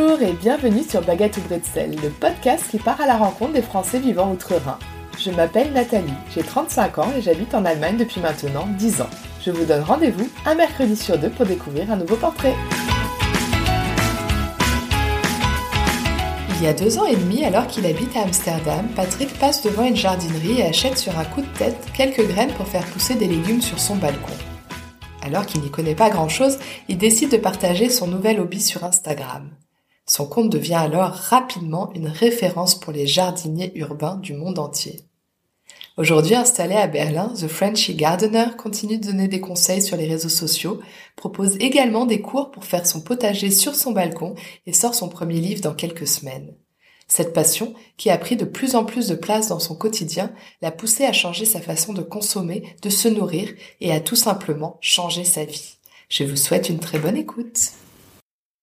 Bonjour et bienvenue sur Baguette ou le podcast qui part à la rencontre des Français vivant outre-Rhin. Je m'appelle Nathalie, j'ai 35 ans et j'habite en Allemagne depuis maintenant 10 ans. Je vous donne rendez-vous un mercredi sur deux pour découvrir un nouveau portrait. Il y a deux ans et demi, alors qu'il habite à Amsterdam, Patrick passe devant une jardinerie et achète sur un coup de tête quelques graines pour faire pousser des légumes sur son balcon. Alors qu'il n'y connaît pas grand-chose, il décide de partager son nouvel hobby sur Instagram. Son compte devient alors rapidement une référence pour les jardiniers urbains du monde entier. Aujourd'hui installé à Berlin, The Frenchy Gardener continue de donner des conseils sur les réseaux sociaux, propose également des cours pour faire son potager sur son balcon et sort son premier livre dans quelques semaines. Cette passion, qui a pris de plus en plus de place dans son quotidien, l'a poussé à changer sa façon de consommer, de se nourrir et à tout simplement changer sa vie. Je vous souhaite une très bonne écoute.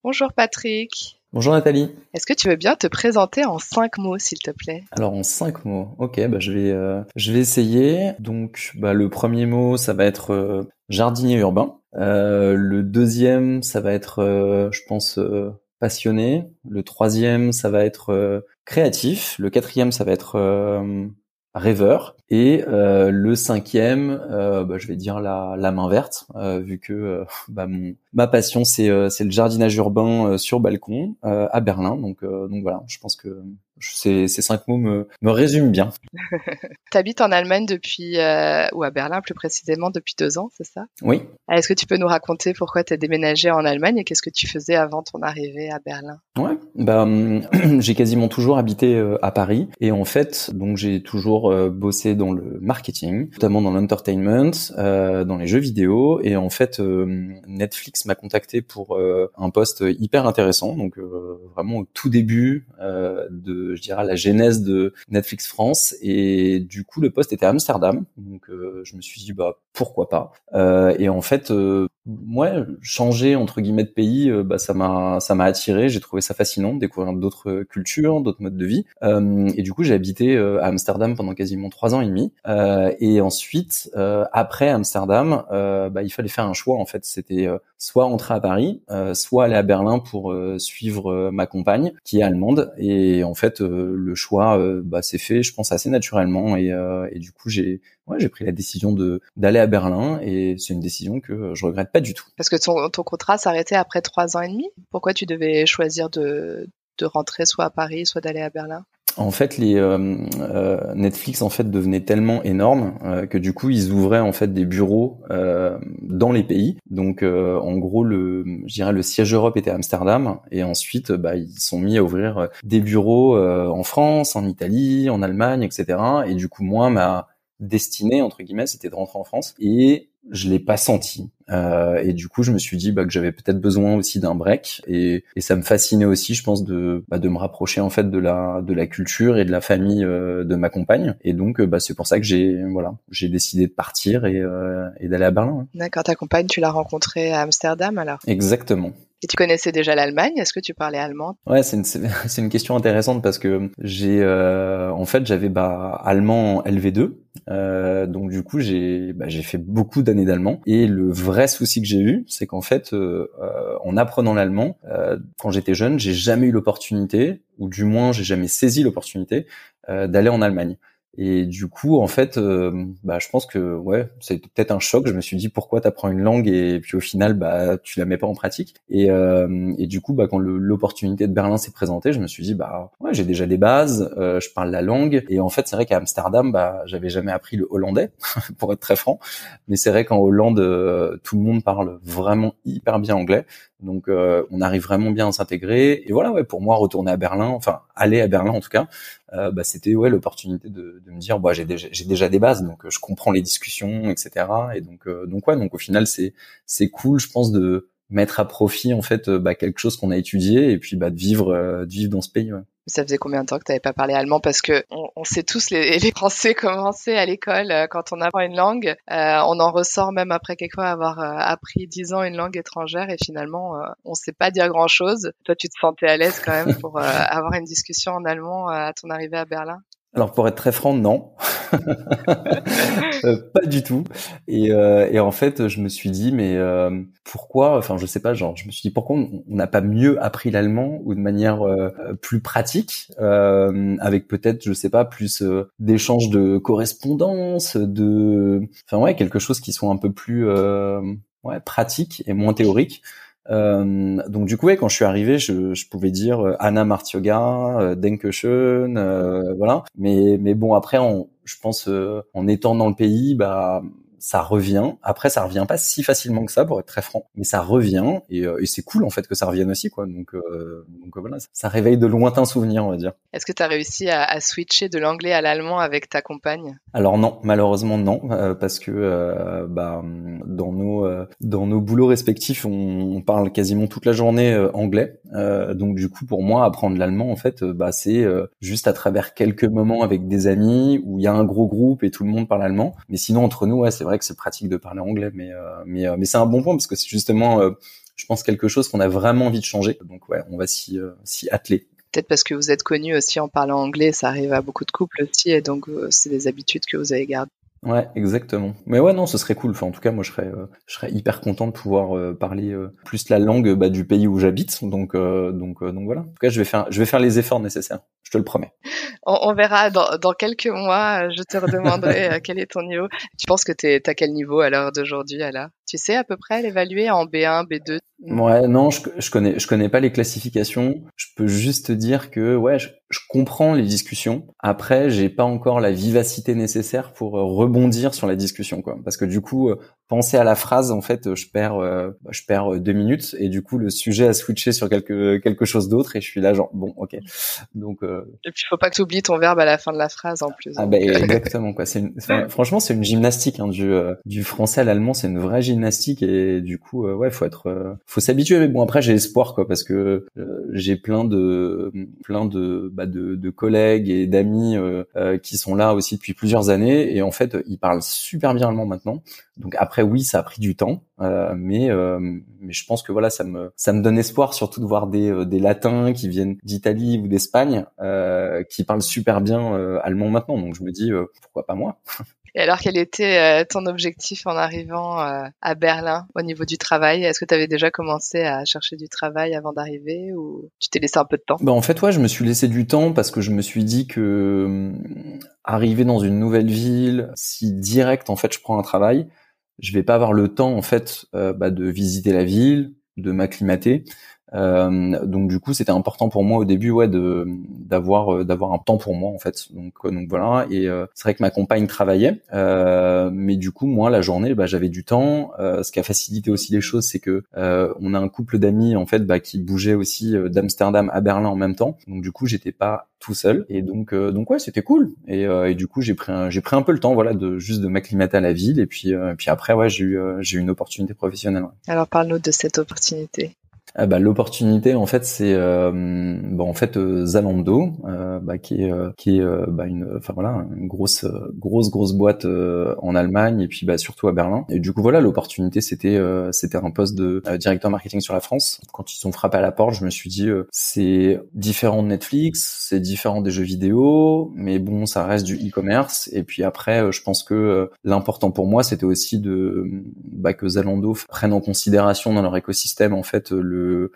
Bonjour Patrick. Bonjour Nathalie. Est-ce que tu veux bien te présenter en cinq mots, s'il te plaît? Alors en cinq mots, ok, bah je vais euh, je vais essayer. Donc bah, le premier mot, ça va être euh, jardinier urbain. Euh, le deuxième, ça va être, je pense, passionné. Le troisième, ça va être euh, créatif. Le quatrième, ça va être euh, rêveur. Et euh, le cinquième, bah, je vais dire la, main verte, vu que bah, ma passion c'est c'est le jardinage urbain sur balcon à Berlin. Donc donc voilà, je pense que ces, ces cinq mots me, me résument bien. tu habites en Allemagne depuis, euh, ou à Berlin plus précisément, depuis deux ans, c'est ça? Oui. Est-ce que tu peux nous raconter pourquoi tu as déménagé en Allemagne et qu'est-ce que tu faisais avant ton arrivée à Berlin? Ouais, bah, j'ai quasiment toujours habité euh, à Paris. Et en fait, donc j'ai toujours euh, bossé dans le marketing, notamment dans l'entertainment, euh, dans les jeux vidéo. Et en fait, Netflix m'a contacté pour un poste hyper intéressant, donc vraiment au tout début de je dirais, la genèse de Netflix France. Et du coup, le poste était à Amsterdam. Donc, euh, je me suis dit, bah, pourquoi pas. Euh, et en fait, euh, moi, changer entre guillemets de pays, euh, bah, ça m'a, ça m'a attiré. J'ai trouvé ça fascinant découvrir d'autres cultures, d'autres modes de vie. et du coup, j'ai habité à Amsterdam pendant quasiment trois ans et demi. et ensuite, après Amsterdam, bah, il fallait faire un choix. En fait, c'était soit entrer à Paris, soit aller à Berlin pour suivre ma compagne qui est allemande. Et en fait, le choix bah, s'est fait, je pense, assez naturellement. Et, et du coup, j'ai ouais, j'ai pris la décision de d'aller à Berlin et c'est une décision que je regrette pas du tout. Parce que ton, ton contrat s'arrêtait après trois ans et demi? Pourquoi tu devais choisir de de rentrer soit à Paris, soit d'aller à Berlin? En fait, les euh, euh, Netflix en fait devenait tellement énorme euh, que du coup ils ouvraient en fait des bureaux dans les pays. Donc en gros le, je dirais le siège Europe était à Amsterdam et ensuite bah, ils sont mis à ouvrir des bureaux en France, en Italie, en Allemagne, etc. Et du coup moi ma destinée entre guillemets c'était de rentrer en France et je l'ai pas senti euh, et du coup je me suis dit bah, que j'avais peut-être besoin aussi d'un break et, et, ça me fascinait aussi je pense de bah, de me rapprocher en fait de la de la culture et de la famille euh, de ma compagne et donc bah, c'est pour ça que j'ai voilà j'ai décidé de partir et, euh, et d'aller à Berlin. D'accord ta compagne tu l'as rencontrée à Amsterdam alors? Exactement. Et tu connaissais déjà l'Allemagne? Est-ce que tu parlais allemand? Ouais, c'est une, c'est une question intéressante parce que j'ai, euh, en fait, j'avais bah, allemand LV2, euh, donc du coup j'ai, bah, j'ai fait beaucoup d'années d'allemand. Et le vrai souci que j'ai eu, c'est qu'en fait, euh, euh en apprenant l'allemand, euh, quand j'étais jeune, j'ai jamais eu l'opportunité, ou du moins j'ai jamais saisi l'opportunité d'aller en Allemagne. Et du coup, en fait, euh, bah, je pense que ouais, c'est peut-être un choc. Je me suis dit pourquoi t'apprends une langue et puis au final, bah, tu la mets pas en pratique. Et, euh, et du coup, bah, quand l'opportunité de Berlin s'est présentée, je me suis dit bah ouais, j'ai déjà des bases, euh, je parle la langue. Et en fait, c'est vrai qu'à Amsterdam, bah, j'avais jamais appris le hollandais, pour être très franc. Mais c'est vrai qu'en Hollande, tout le monde parle vraiment hyper bien anglais. Donc euh, on arrive vraiment bien à s'intégrer. Et voilà, ouais, pour moi, retourner à Berlin, enfin aller à Berlin en tout cas, euh, bah, c'était ouais l'opportunité de, me dire, bah, j'ai déjà, déjà des bases, donc euh, je comprends les discussions, etc. Et donc donc ouais, donc au final c'est c'est cool, je pense de mettre à profit en fait bah, quelque chose qu'on a étudié et puis bah, de vivre de vivre dans ce pays. Ouais. Ça faisait combien de temps que tu n'avais pas parlé allemand? Parce que on, sait tous les, les Français commencer à l'école euh, quand on apprend une langue, euh, on en ressort même après quelquefois avoir euh, appris dix ans une langue étrangère et finalement on sait pas dire grand chose. Toi, tu te sentais à l'aise quand même pour avoir une discussion en allemand à ton arrivée à Berlin? Alors pour être très franc, non, euh, pas du tout. Et, euh, et, en fait, je me suis dit, mais euh, pourquoi Enfin, je sais pas. Genre, je me suis dit pourquoi on n'a pas mieux appris l'allemand ou de manière plus pratique, avec peut-être, je sais pas, plus d'échanges de correspondance, de, enfin ouais, quelque chose qui soit un peu plus ouais, pratique et moins théorique. Euh, donc du coup, ouais, quand je suis arrivé, je, je pouvais dire euh, Anna Martioga, euh, Denkeschön, euh, voilà. Mais mais bon, après, on, je pense en étant dans le pays, bah ça revient. Après, ça revient pas si facilement que ça, pour être très franc, mais ça revient et, euh, et c'est cool en fait que ça revienne aussi, quoi. Donc, euh, donc euh, voilà, ça réveille de lointains souvenirs, on va dire. Est-ce que tu as réussi à, à, switcher de l'anglais à l'allemand avec ta compagne? Alors non, malheureusement non, parce que bah, dans nos dans nos boulots respectifs, on, on parle quasiment toute la journée anglais. donc du coup, pour moi, apprendre l'allemand, en fait, bah, c'est juste à travers quelques moments avec des amis où il y a un gros groupe et tout le monde parle allemand. Mais sinon, entre nous, ouais, c'est vrai que c'est pratique de parler anglais, mais euh, mais euh, mais c'est un bon point parce que c'est justement, euh, je pense quelque chose qu'on a vraiment envie de changer. Donc ouais, on va s'y s'y atteler peut-être parce que vous êtes connu aussi en parlant anglais, ça arrive à beaucoup de couples aussi, et donc c'est des habitudes que vous avez gardées. Ouais, exactement. Mais ouais, non, ce serait cool. Enfin, en tout cas, moi, je serais, je serais hyper content de pouvoir parler plus la langue bah, du pays où j'habite. Donc, donc, donc voilà. En tout cas, je vais faire, je vais faire les efforts nécessaires. Je te le promets on, verra dans, dans, quelques mois. Je te redemanderai euh, quel est ton niveau. Tu penses que tu es à quel niveau à l'heure d'aujourd'hui, alors Tu sais à peu près l'évaluer en B1, B2 Ouais, non, je, je connais, je connais pas les classifications. Je peux juste dire que ouais, je, je comprends les discussions. Après, j'ai pas encore la vivacité nécessaire pour euh, rebondir sur la discussion, quoi. Parce que du coup, euh, penser à la phrase, en fait, je perds, je perds deux minutes et du coup, le sujet a switché sur quelque quelque chose d'autre et je suis là genre bon, ok. Donc. Et puis, faut pas que tu oublies ton verbe à la fin de la phrase en plus. Ah bah, exactement quoi. C'est franchement c'est une gymnastique hein, du euh, du français à l'allemand, c'est une vraie gymnastique et du coup euh, ouais faut être euh, faut s'habituer. Mais bon après j'ai espoir quoi parce que j'ai plein de plein de bah, de, de collègues et d'amis qui sont là aussi depuis plusieurs années et en fait ils parlent super bien allemand maintenant. Donc après oui ça a pris du temps mais mais je pense que voilà ça me ça me donne espoir surtout de voir des des latins qui viennent d'Italie ou d'Espagne qui parlent super bien euh, allemand maintenant. Donc je me dis euh, pourquoi pas moi? Et alors, quel était euh, ton objectif en arrivant à Berlin au niveau du travail? Est-ce que tu avais déjà commencé à chercher du travail avant d'arriver ou tu t'es laissé un peu de temps? Bah, En fait, ouais, je me suis laissé du temps parce que je me suis dit que arriver dans une nouvelle ville, si direct, en fait, je prends un travail, je vais pas avoir le temps, en fait, bah, de visiter la ville, de m'acclimater. Euh, donc du coup, c'était important pour moi au début, ouais, de d'avoir euh, d'avoir un temps pour moi en fait. Donc euh, donc voilà. Et c'est vrai que ma compagne travaillait, mais du coup moi la journée, bah, j'avais du temps. ce qui a facilité aussi les choses, c'est que on a un couple d'amis en fait bah, qui bougeait aussi d'Amsterdam à Berlin en même temps. Donc du coup, j'étais pas tout seul. Et donc donc ouais, c'était cool. Et, et du coup, j'ai pris j'ai pris un peu le temps, voilà, de juste de m'acclimater à la ville. Et puis puis après, ouais, j'ai eu j'ai eu une opportunité professionnelle. Alors parle-nous de cette opportunité. Ah bah, l'opportunité en fait c'est euh, bon en fait euh, Zalando euh, bah, qui est euh, qui est bah, une enfin voilà une grosse grosse grosse boîte en Allemagne et puis bah surtout à Berlin. Et du coup voilà l'opportunité c'était c'était un poste de directeur marketing sur la France. Quand ils sont frappés à la porte je me suis dit c'est différent de Netflix c'est différent des jeux vidéo mais bon ça reste du e-commerce. Et puis après je pense que l'important pour moi c'était aussi de bah, que Zalando prenne en considération dans leur écosystème en fait le euh,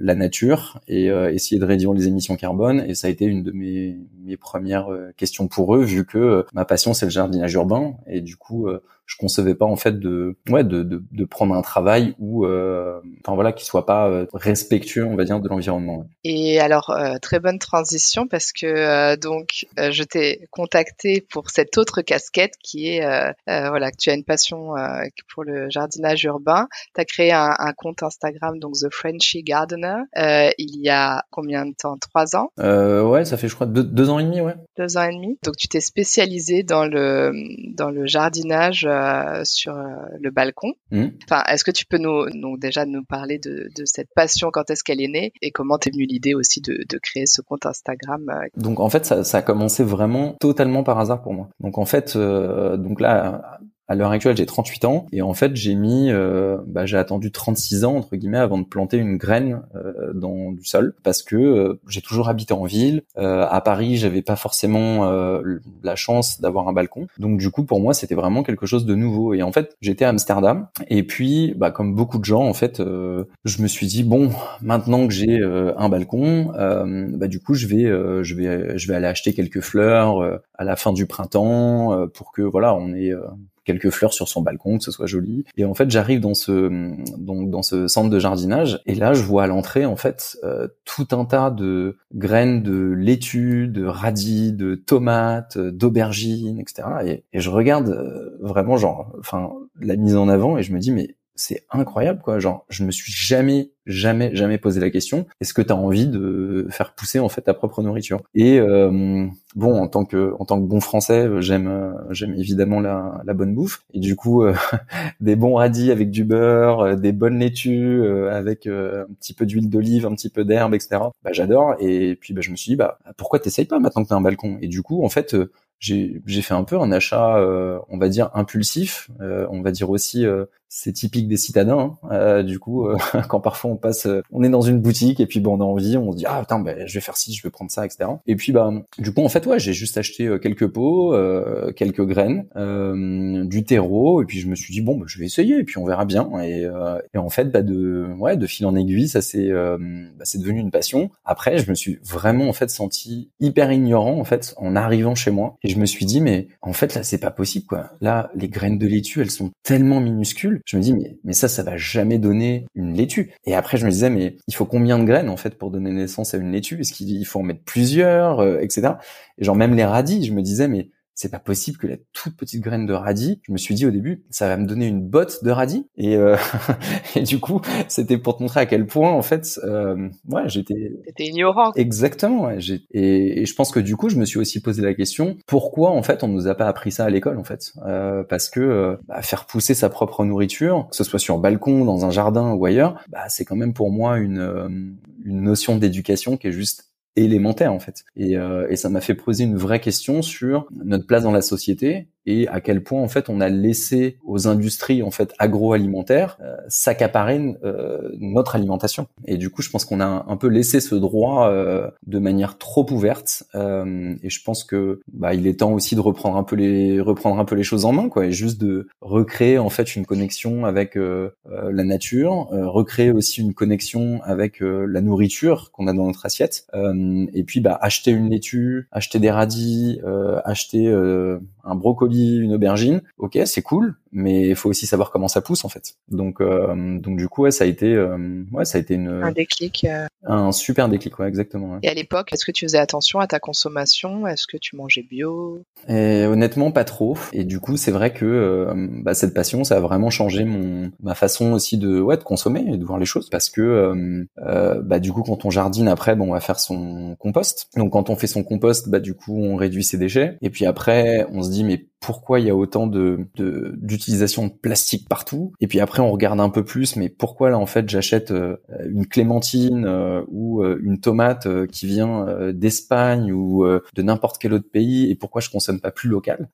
la nature et euh, essayer de réduire les émissions carbone. Et ça a été une de mes, mes premières euh, questions pour eux, vu que ma passion c'est le jardinage urbain. Et du coup, je concevais pas en fait de ouais de, de, de prendre un travail où euh, enfin voilà qui soit pas euh, respectueux on va dire de l'environnement. Et alors euh, très bonne transition parce que euh, donc je t'ai contacté pour cette autre casquette qui est voilà que tu as une passion pour le jardinage urbain. Tu as créé un, un, compte Instagram donc The Frenchy Gardener il y a combien de temps? Trois ans? Ouais ça fait je crois deux, deux ans et demi ouais. Deux ans et demi. Donc tu t'es spécialisé dans le dans le jardinage euh, sur euh, le balcon. Mmh. Enfin, est-ce que tu peux nous, donc déjà nous parler de, de cette passion, quand est-ce qu'elle est née et comment t'es venue l'idée aussi de, de, créer ce compte Instagram euh? Donc en fait, ça, ça, a commencé vraiment totalement par hasard pour moi. Donc en fait, donc là, à l'heure actuelle, j'ai 38 ans et en fait, j'ai mis, euh, bah, j'ai attendu 36 ans entre guillemets avant de planter une graine euh, dans du sol parce que euh, j'ai toujours habité en ville. à Paris, j'avais pas forcément la chance d'avoir un balcon, donc du coup, pour moi, c'était vraiment quelque chose de nouveau. Et en fait, j'étais à Amsterdam et puis, bah, comme beaucoup de gens, en fait, je me suis dit bon, maintenant que j'ai un balcon, bah, du coup, je vais, je vais, je vais aller acheter quelques fleurs à la fin du printemps pour que voilà, on ait quelques fleurs sur son balcon, que ce soit joli. Et en fait, j'arrive dans ce donc dans ce centre de jardinage et là, je vois à l'entrée en fait euh, tout un tas de graines de laitue, de radis, de tomates, d'aubergines, etc. Et, je regarde euh, vraiment genre, enfin la mise en avant et je me dis mais c'est incroyable quoi. Genre je me suis jamais jamais jamais posé la question est-ce que tu as envie de faire pousser en fait ta propre nourriture? Et euh, bon en tant que en tant que bon français j'aime j'aime évidemment la, la bonne bouffe. Et du coup euh, des bons radis avec du beurre euh, des bonnes laitues avec un petit peu d'huile d'olive un petit peu d'herbe etc bah j'adore. Et puis bah je me suis dit bah pourquoi t'essayes pas maintenant que t'as un balcon? Et du coup en fait j'ai j'ai fait un peu un achat on va dire impulsif on va dire aussi c'est typique des citadins. Hein. Euh, du coup, euh, quand parfois on passe, euh, on est dans une boutique et puis bon, on a envie, on se dit ah putain, ben, je vais faire ci, je vais prendre ça, etc. Et puis bah du coup en fait ouais, j'ai juste acheté quelques pots, quelques graines, du terreau et puis je me suis dit bon, bah, je vais essayer et puis on verra bien. Et, et en fait bah de ouais de fil en aiguille, ça c'est bah, c'est devenu une passion. Après, je me suis vraiment en fait senti hyper ignorant en fait en arrivant chez moi et je me suis dit mais en fait là c'est pas possible quoi. Là les graines de laitue elles sont tellement minuscules je me dis mais, mais ça, ça va jamais donner une laitue. Et après, je me disais mais il faut combien de graines en fait pour donner naissance à une laitue? Est-ce qu'il faut en mettre plusieurs, euh, etc. Et genre même les radis, je me disais mais c'est pas possible que la toute petite graine de radis, je me suis dit au début, ça va me donner une botte de radis. Et, euh, et du coup, c'était pour te montrer à quel point, en fait, euh, ouais, j'étais... T'étais ignorant. Exactement, ouais. Et, et, je pense que du coup, je me suis aussi posé la question, pourquoi, en fait, on nous a pas appris ça à l'école, en fait? Euh, Parce que euh, bah, faire pousser sa propre nourriture, que ce soit sur un balcon, dans un jardin ou ailleurs, bah, c'est quand même pour moi une, euh, une notion d'éducation qui est juste élémentaire en fait. Et, euh, et ça m'a fait poser une vraie question sur notre place dans la société et à quel point en fait on a laissé aux industries en fait agroalimentaires euh, s'accaparer euh, notre alimentation. Et du coup, je pense qu'on a un, peu laissé ce droit euh, de manière trop ouverte. Euh, et je pense que bah, il est temps aussi de reprendre un peu les reprendre un peu les choses en main, quoi, et juste de recréer en fait une connexion avec la nature, recréer aussi une connexion avec la nourriture qu'on a dans notre assiette. et puis bah acheter une laitue, acheter des radis, acheter un brocoli, une aubergine, ok, c'est cool, mais il faut aussi savoir comment ça pousse en fait. Donc, euh, donc du coup, ouais, ça a été, euh, ouais, ça a été une un déclic, euh. un super déclic, ouais, exactement. Et à l'époque, est-ce que tu faisais attention à ta consommation? Est-ce que tu mangeais bio? Et honnêtement, pas trop. Et du coup, c'est vrai que bah, cette passion, ça a vraiment changé mon ma façon aussi de ouais de consommer et de voir les choses, parce que bah du coup, quand on jardine après, bon, on va faire son compost. Donc quand on fait son compost, bah du coup, on réduit ses déchets. Et puis après, on se dit mais pourquoi il y a autant de d'utilisation de, plastique partout. Et puis après on regarde un peu plus mais pourquoi là en fait j'achète euh, une clémentine euh, ou euh, une tomate qui vient d'Espagne ou de n'importe quel autre pays et pourquoi je consomme pas plus local?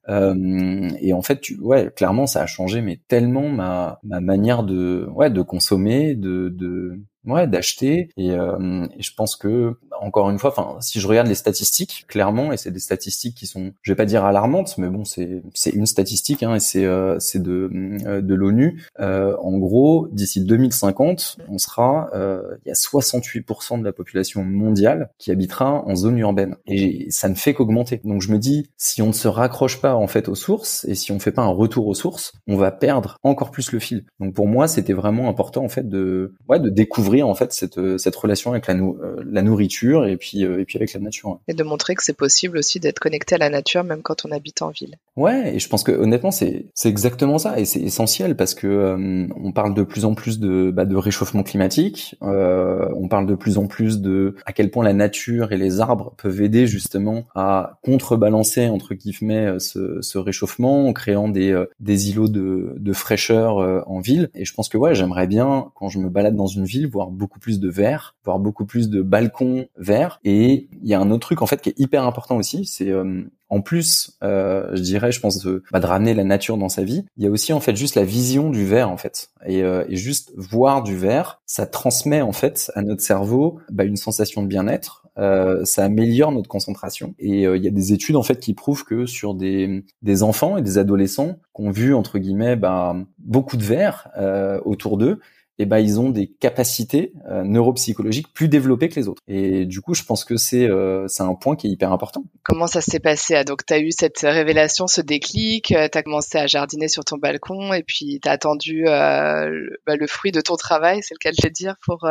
Et en fait tu, ouais clairement ça a changé mais tellement ma ma manière de ouais de consommer de de ouais d'acheter. Et, euh, je pense que encore une fois enfin si je regarde les statistiques clairement et c'est des statistiques qui sont je vais pas dire alarmantes mais bon c'est c'est une statistique hein, et c'est euh, c'est de euh, de l'ONU. Euh, en gros d'ici 2050 on sera euh, il y a 68% de la population mondiale qui habitera en zone urbaine. Et ça ne fait qu'augmenter. Donc je me dis si on ne se raccroche pas en fait aux sources et si on fait pas un retour aux sources on va perdre encore plus le fil. Donc pour moi c'était vraiment important en fait de ouais de découvrir en fait cette, euh, cette relation avec la, euh, la nourriture et puis euh, et puis avec la nature. Et de montrer que c'est possible aussi d'être connecté à la nature même quand on habite en ville. Ouais, et je pense que honnêtement c'est exactement ça et c'est essentiel parce que on parle de plus en plus de bah, de réchauffement climatique, euh, on parle de plus en plus de à quel point la nature et les arbres peuvent aider justement à contrebalancer entre guillemets ce, ce réchauffement en créant des des îlots de de fraîcheur en ville et je pense que ouais j'aimerais bien quand je me balade dans une ville voir beaucoup plus de verre, voir beaucoup plus de balcons verts. Et il y a un autre truc en fait qui est hyper important aussi, c'est euh, en plus, je dirais, je pense de, bah, de ramener la nature dans sa vie, il y a aussi en fait juste la vision du verre en fait, et, et juste voir du verre, ça transmet en fait à notre cerveau bah, une sensation de bien-être, euh, ça améliore notre concentration. Et euh, il y a des études en fait qui prouvent que sur des, des enfants et des adolescents qui ont vu entre guillemets bah, beaucoup de verre euh, autour d'eux, eh ben ils ont des capacités euh, neuropsychologiques plus développées que les autres. Et du coup, je pense que c'est euh, c'est un point qui est hyper important. Comment ça s'est passé ah, Donc, tu as eu cette révélation, ce déclic, euh, tu as commencé à jardiner sur ton balcon et puis tu as attendu euh, le, bah, le, fruit de ton travail, c'est le cas de le dire, pour,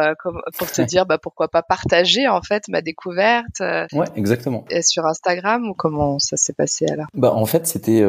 pour te dire bah, pourquoi pas partager en fait ma découverte. ouais, exactement. Sur Instagram ou comment ça s'est passé alors? Bah en fait, c'était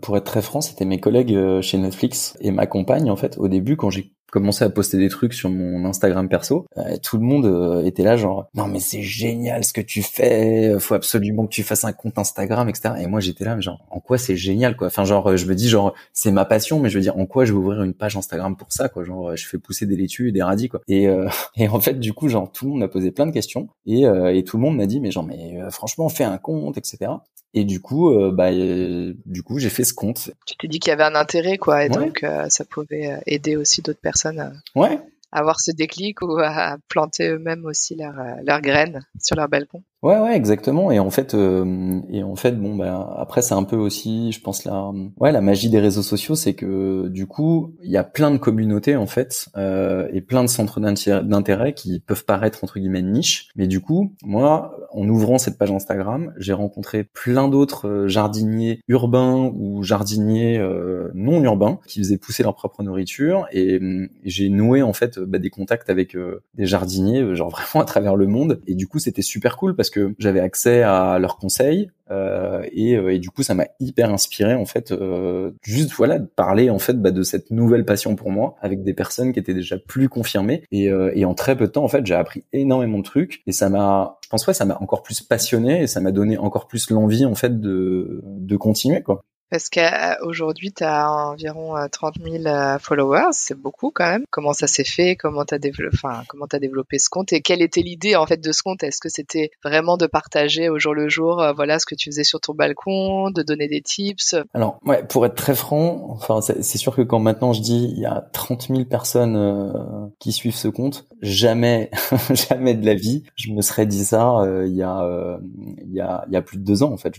pour être très franc, c'était mes collègues chez Netflix et ma compagne en fait au début quand j'ai commencé à poster des trucs sur mon Instagram perso, euh, tout le monde euh, était là genre non mais c'est génial ce que tu fais, faut absolument que tu fasses un compte Instagram etc. Et moi j'étais là genre en quoi c'est génial quoi? Enfin genre je me dis genre c'est ma passion mais je veux dire en quoi je vais ouvrir une page Instagram pour ça quoi? Genre je fais pousser des laitues et des radis quoi. Et euh, et en fait du coup genre tout le monde m'a posé plein de questions et et tout le monde m'a dit mais genre mais franchement fais un compte etc. Et du coup, bah, du coup, j'ai fait ce compte. Tu t'es dit qu'il y avait un intérêt, quoi, et donc ça pouvait aider aussi d'autres personnes personnes ouais. avoir ce déclic ou à planter eux-mêmes aussi leurs leur graines sur leur balcon. Ouais, ouais, exactement. Et en fait, euh, et en fait, bon, bah, après, c'est un peu aussi, je pense la, ouais, la magie des réseaux sociaux, c'est que du coup, il y a plein de communautés en fait, euh, et plein de centres d'intérêt qui peuvent paraître entre guillemets niche. Mais du coup, moi, en ouvrant cette page Instagram, j'ai rencontré plein d'autres euh, jardiniers urbains ou jardiniers euh, non urbains qui faisaient pousser leur propre nourriture, et, et j'ai noué en fait bah, des contacts avec euh, des jardiniers, genre vraiment à travers le monde. Et du coup, c'était super cool parce que j'avais accès à leurs conseils euh, et, euh, et, du coup ça m'a hyper inspiré en fait euh, juste voilà de parler en fait bah, de cette nouvelle passion pour moi avec des personnes qui étaient déjà plus confirmées. Et, euh, et en très peu de temps en fait j'ai appris énormément de trucs. Et ça m'a je pense ouais ça m'a encore plus passionné et ça m'a donné encore plus l'envie en fait de de continuer quoi parce qu'aujourd'hui, tu as environ 30 euh, 000 euh, followers, c'est beaucoup quand même. Comment ça s'est fait? Comment tu as, développé, enfin, as développé ce compte? Et quelle était l'idée en fait de ce compte? Est-ce que c'était vraiment de partager au jour le jour euh, voilà, ce que tu faisais sur ton balcon, de donner des tips? Alors, ouais, pour être très franc, enfin, c'est sûr que quand maintenant je dis il y a 30 000 personnes qui suivent ce compte, jamais, jamais de la vie, je me serais dit ça il, y a, il, y a, plus de deux ans en fait.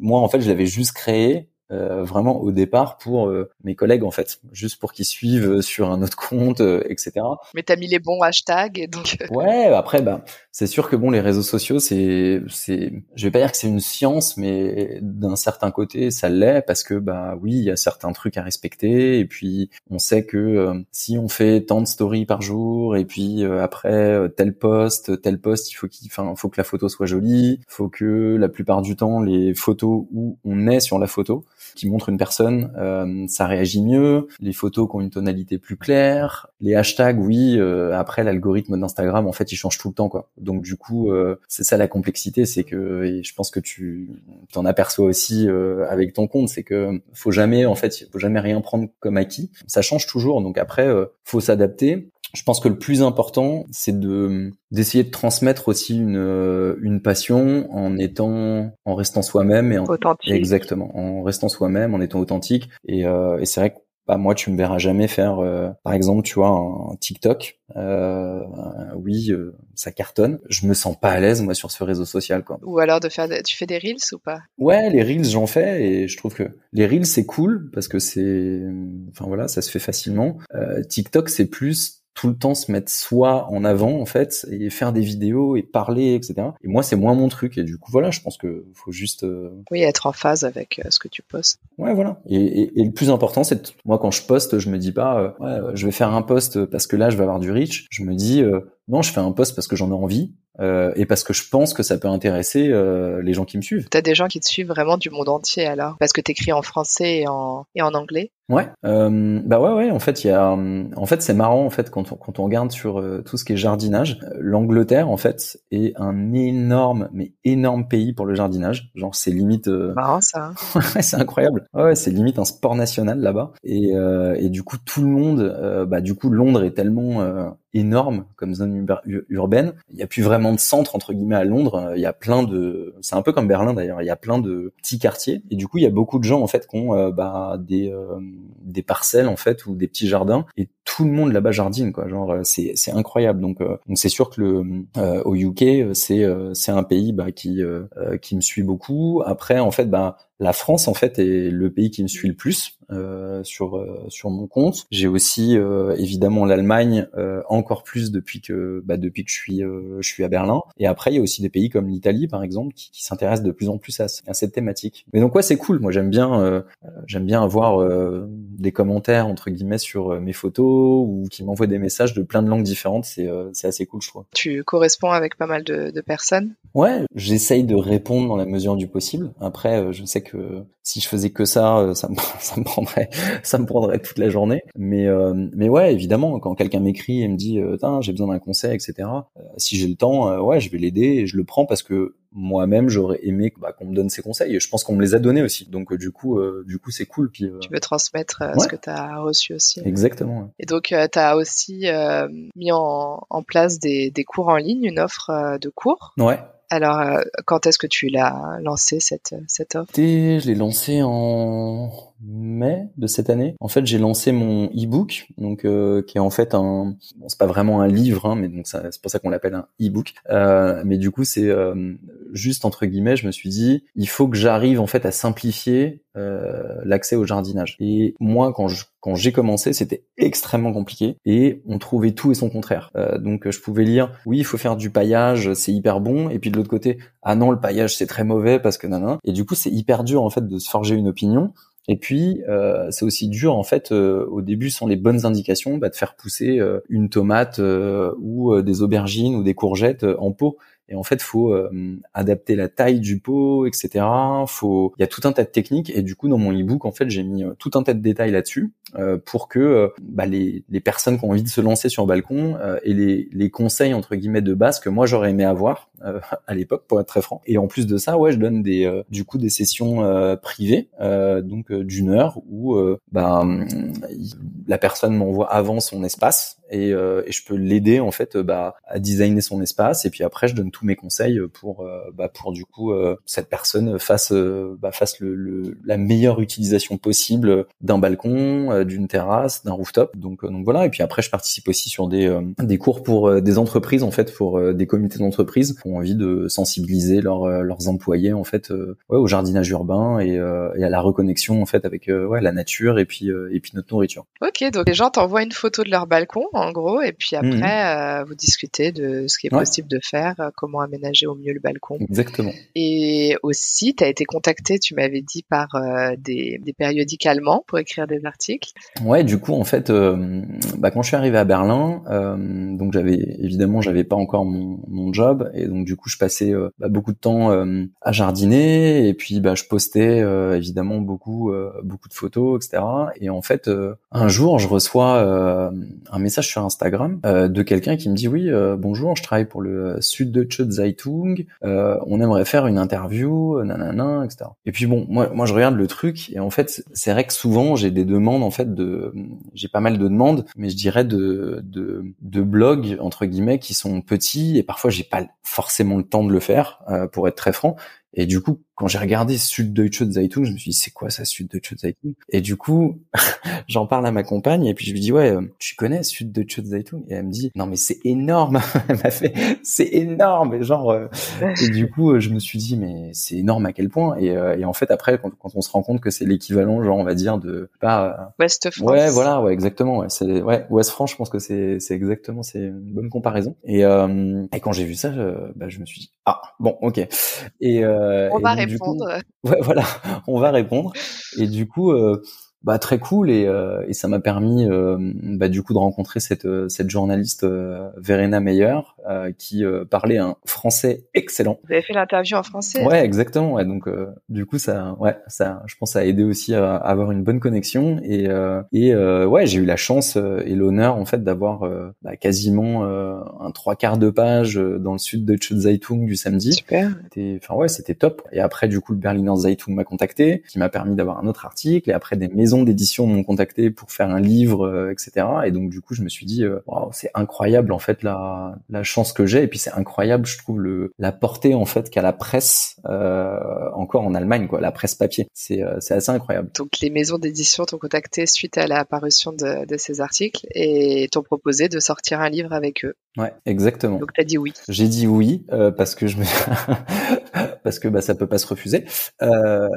Moi, en fait, je l'avais juste créé euh, vraiment au départ pour euh, mes collègues en fait, juste pour qu'ils suivent euh, sur un autre compte, etc. Mais t'as mis les bons hashtags et donc. ouais, après bah c'est sûr que bon les réseaux sociaux c'est c'est je vais pas dire que c'est une science mais d'un certain côté ça l'est parce que bah oui il y a certains trucs à respecter et puis on sait que si on fait tant de stories par jour et puis après tel post tel post il faut qu'il enfin faut que la photo soit jolie, faut que la plupart du temps les photos où on est sur la photo qui montre une personne, euh, ça réagit mieux. Les photos qui ont une tonalité plus claire, les hashtags, oui. Euh, après, l'algorithme d'Instagram, en fait, il change tout le temps, quoi. Donc du coup, euh, c'est ça la complexité, c'est que, et je pense que tu t'en aperçois aussi avec ton compte, c'est que faut jamais, en fait, faut jamais rien prendre comme acquis. Ça change toujours, donc après, faut s'adapter je pense que le plus important, c'est de d'essayer de transmettre aussi une euh, une passion en étant en restant soi-même et en authentique. exactement en restant soi-même, en étant authentique. Et, euh, et c'est vrai que bah, moi, tu me verras jamais faire, euh, par exemple, tu vois, un, TikTok. Euh, oui, euh, ça cartonne. Je me sens pas à l'aise moi sur ce réseau social, quoi. Ou alors de faire, tu fais des reels ou pas? Ouais, les reels, j'en fais et je trouve que les reels c'est cool parce que c'est, enfin voilà, ça se fait facilement. TikTok, c'est plus tout le temps se mettre soi en avant en fait et faire des vidéos et parler etc et moi c'est moins mon truc et du coup voilà je pense que faut juste euh, oui être en phase avec euh, ce que tu postes. Ouais voilà. Et, et, le plus important c'est moi quand je poste je me dis pas euh, ouais, je vais faire un post parce que là je vais avoir du reach. Je me dis non je fais un post parce que j'en ai envie euh, et parce que je pense que ça peut intéresser euh, les gens qui me suivent. T'as des gens qui te suivent vraiment du monde entier alors, parce que t'écris en français et en, et en anglais? Ouais, euh, bah ouais, ouais. En fait, il y a, en fait, c'est marrant en fait quand on, quand on regarde sur euh, tout ce qui est jardinage. L'Angleterre, en fait, est un énorme, mais énorme pays pour le jardinage. Genre, c'est limite. Euh... Marrant ça. ouais, c'est incroyable. Ouais, c'est limite un sport national là-bas. Et, et du coup, tout le monde, bah du coup, Londres est tellement énorme comme zone urbaine. Il y a plus vraiment de centre entre guillemets à Londres. Il y a plein de, c'est un peu comme Berlin d'ailleurs. Il y a plein de petits quartiers et du coup il y a beaucoup de gens en fait qui ont bah, des des parcelles en fait ou des petits jardins et tout le monde là-bas jardine quoi. Genre c'est c'est incroyable. Donc donc c'est sûr que le au UK c'est c'est un pays bah, qui qui me suit beaucoup. Après en fait bah la France en fait est le pays qui me suit le plus euh, sur euh, sur mon compte. J'ai aussi euh, évidemment l'Allemagne encore plus depuis que bah, depuis que je suis je suis à Berlin. Et après il y a aussi des pays comme l'Italie par exemple qui, qui s'intéressent de plus en plus à, à, cette thématique. Mais donc ouais c'est cool. Moi j'aime bien j'aime bien avoir des commentaires entre guillemets sur mes photos ou qui m'envoient des messages de plein de langues différentes. C'est c'est assez cool je trouve. Tu corresponds avec pas mal de, de personnes. Ouais, j'essaye de répondre dans la mesure du possible. Après je sais que si je faisais que ça, euh, ça me, ça me prendrait, ça me prendrait toute la journée. Mais, euh, mais ouais, évidemment, quand quelqu'un m'écrit et me dit, euh, j'ai besoin d'un conseil, etc. si j'ai le temps, ouais, je vais l'aider et je le prends parce que moi-même j'aurais aimé bah, qu'on me donne ces conseils. Et je pense qu'on me les a donnés aussi. Donc du coup du coup c'est cool. Puis tu veux transmettre ce que tu as reçu aussi exactement et donc tu as aussi mis en, en place des, des, cours en ligne une offre de cours. Ouais alors, euh, quand est-ce que tu l'as lancé cette cette offre? Je l'ai lancé en mai de cette année. En fait, j'ai lancé mon e-book, donc euh, qui est en fait un, bon, c'est pas vraiment un livre, hein, mais donc c'est pour ça qu'on l'appelle un e-book. Euh, mais du coup, c'est euh, juste entre guillemets, je me suis dit, il faut que j'arrive en fait à simplifier euh, l'accès au jardinage. Et moi, quand je quand j'ai commencé, c'était extrêmement compliqué et on trouvait tout et son contraire. Euh, donc je pouvais lire, oui, il faut faire du paillage, c'est hyper bon, et puis de l'autre côté, ah non, le paillage c'est très mauvais parce que nanana. Et du coup, c'est hyper dur en fait de se forger une opinion et puis, euh, c'est aussi dur en fait euh, au début sans les bonnes indications bah, de faire pousser euh, une tomate ou des aubergines ou des courgettes en pot. Et en fait, faut adapter la taille du pot, etc. Faut, il y a tout un tas de techniques. Et du coup, dans mon ebook, en fait, j'ai mis tout un tas de détails là-dessus pour que bah, les, les, personnes qui ont envie de se lancer sur le balcon et les, les conseils entre guillemets de base que moi j'aurais aimé avoir euh, à l'époque, pour être très franc. Et en plus de ça, ouais, je donne des, euh, du coup, des sessions euh, privées, donc d'une heure où bah, la personne m'envoie avant son espace et, et je peux l'aider en fait bah, à designer son espace et puis après je donne tous mes conseils pour bah, pour du coup cette personne fasse bah, fasse le, le, la meilleure utilisation possible d'un balcon, d'une terrasse, d'un rooftop. Donc donc voilà et puis après je participe aussi sur des des cours pour des entreprises en fait pour des comités d'entreprise envie de sensibiliser euh, leurs employés en fait euh, au jardinage urbain euh, et, à la reconnexion en fait avec ouais, la nature et puis et puis notre nourriture. Ok, donc les gens t'envoient une photo de leur balcon en gros et puis après mhm. vous discutez de ce qui est possible de faire, comment aménager au mieux le balcon. Exactement. Et aussi, tu as été contacté, tu m'avais dit, par des, des, périodiques allemands pour écrire des articles. Ouais, du coup, en fait, bah, quand je suis arrivé à Berlin, donc j'avais évidemment, j'avais pas encore mon, mon job et donc du coup je passais euh, bah, beaucoup de temps euh, à jardiner et puis bah, je postais euh, évidemment beaucoup beaucoup de photos etc et en fait un jour je reçois un message sur Instagram de quelqu'un qui me dit oui bonjour je travaille pour le Süddeutsche Zeitung on aimerait faire une interview nanana etc et puis bon moi moi je regarde le truc et en fait c'est vrai que souvent j'ai des demandes en fait de j'ai pas mal de demandes mais je dirais de de de blogs entre guillemets qui sont petits et parfois j'ai pas forcément le temps de le faire, euh, pour être très franc. Et du coup, quand j'ai regardé Süddeutsche Zeitung, je me suis dit c'est quoi ça Süddeutsche Zeitung? Et du coup, j'en parle à ma compagne et puis je lui dis ouais, euh, tu connais Süddeutsche Zeitung? Et elle me dit non mais c'est énorme. elle m'a fait c'est énorme. Et genre euh, et du coup euh, je me suis dit mais c'est énorme à quel point? Et, et en fait après quand, quand, on se rend compte que c'est l'équivalent genre on va dire de pas West France. Ouais voilà ouais exactement ouais. C'est ouais West France je pense que c'est c'est exactement c'est une bonne comparaison. Et euh, et quand j'ai vu ça je, bah, je me suis dit ah bon ok. Et, on va répondre. ouais, voilà, on va répondre. Et du coup, euh, bah très cool et, euh, et ça m'a permis euh, bah, du coup de rencontrer cette euh, cette journaliste Verena Meyer qui parlait un français excellent. Vous avez fait l'interview en français? Ouais, exactement. Ouais, donc du coup ça ouais ça je pense ça a aidé aussi à, avoir une bonne connexion et et ouais j'ai eu la chance et l'honneur en fait d'avoir bah, quasiment un trois quarts de page dans le sud de Zeitung du samedi. Super. Enfin ouais c'était top. Et après du coup le Berliner Zeitung m'a contacté qui m'a permis d'avoir un autre article et après des maisons maisons d'édition m'ont contacté pour faire un livre, etc. Et donc du coup, je me suis dit, wow, c'est incroyable en fait la, la chance que j'ai. Et puis c'est incroyable, je trouve le la portée en fait qu'a la presse encore en Allemagne, quoi, la presse papier. C'est c'est assez incroyable. Donc les maisons d'édition t'ont contacté suite à la parution de, de ces articles et t'ont proposé de sortir un livre avec eux. Ouais, exactement. Donc t'as dit oui. J'ai dit oui euh, parce que je me parce que bah ça peut pas se refuser. Euh...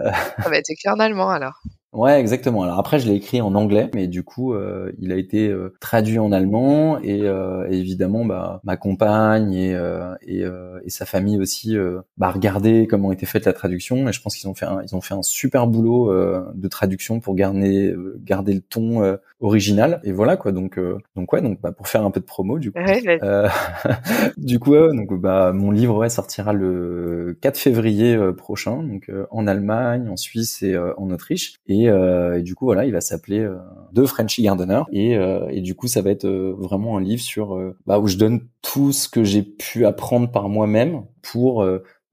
Ça va être écrit en allemand alors. Ouais, exactement. Alors après, je l'ai écrit en anglais, mais du coup, euh, il a été euh, traduit en allemand et, euh, évidemment, bah, ma compagne et, et, et, sa famille aussi, bah, regardaient comment était faite la traduction. Et je pense qu'ils ont fait un, ils ont fait un super boulot de traduction pour garder garder le ton original. Et voilà quoi. Donc donc ouais, donc bah, pour faire un peu de promo du coup. du coup, donc bah mon livre ouais sortira le 4 février prochain, donc en Allemagne, en Suisse et en Autriche. Et euh, et, du coup voilà, il va s'appeler euh, The Frenchy Gardener. Et, euh, et du coup ça va être vraiment un livre sur bah, où je donne tout ce que j'ai pu apprendre par moi-même pour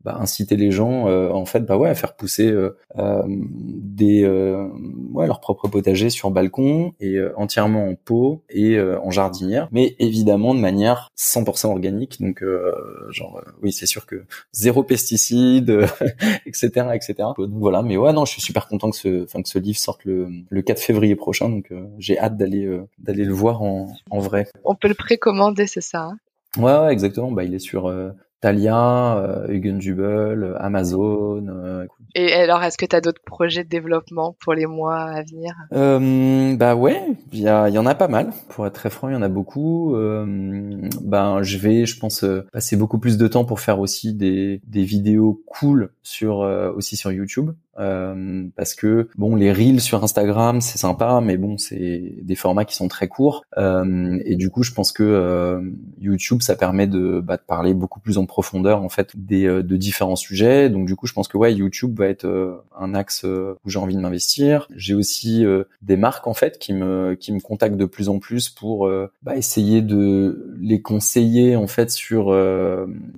bah, inciter les gens euh, en fait bah ouais à faire pousser euh, euh des euh, ouais leur propre potager sur balcon et entièrement en pot et en jardinière mais évidemment de manière 100% organique. Donc genre oui c'est sûr que zéro pesticide etc etc donc voilà mais ouais non je suis super content que ce enfin que ce livre sorte le, le 4 février prochain. Donc j'ai hâte d'aller d'aller le voir en, en vrai. On peut le précommander c'est ça hein? Ouais, ouais, exactement. Bah, il est sur Thalia, euh, Jubel, Amazon. Euh, et alors, est-ce que tu as d'autres projets de développement pour les mois à venir? Euh, Bah ouais, il y, y, en a pas mal. Pour être très franc, il y en a beaucoup. Euh, ben, je vais, je pense, euh, passer beaucoup plus de temps pour faire aussi des, des vidéos cool sur aussi sur YouTube. Euh, parce que bon les reels sur Instagram c'est sympa mais bon c'est des formats qui sont très courts. Euh, et du coup je pense que euh, YouTube ça permet de, bah, de parler beaucoup plus en profondeur en fait des de différents sujets. Donc du coup je pense que ouais YouTube va être un axe où j'ai envie de m'investir. J'ai aussi des marques en fait qui me qui me contactent de plus en plus pour bah, essayer de les conseiller en fait sur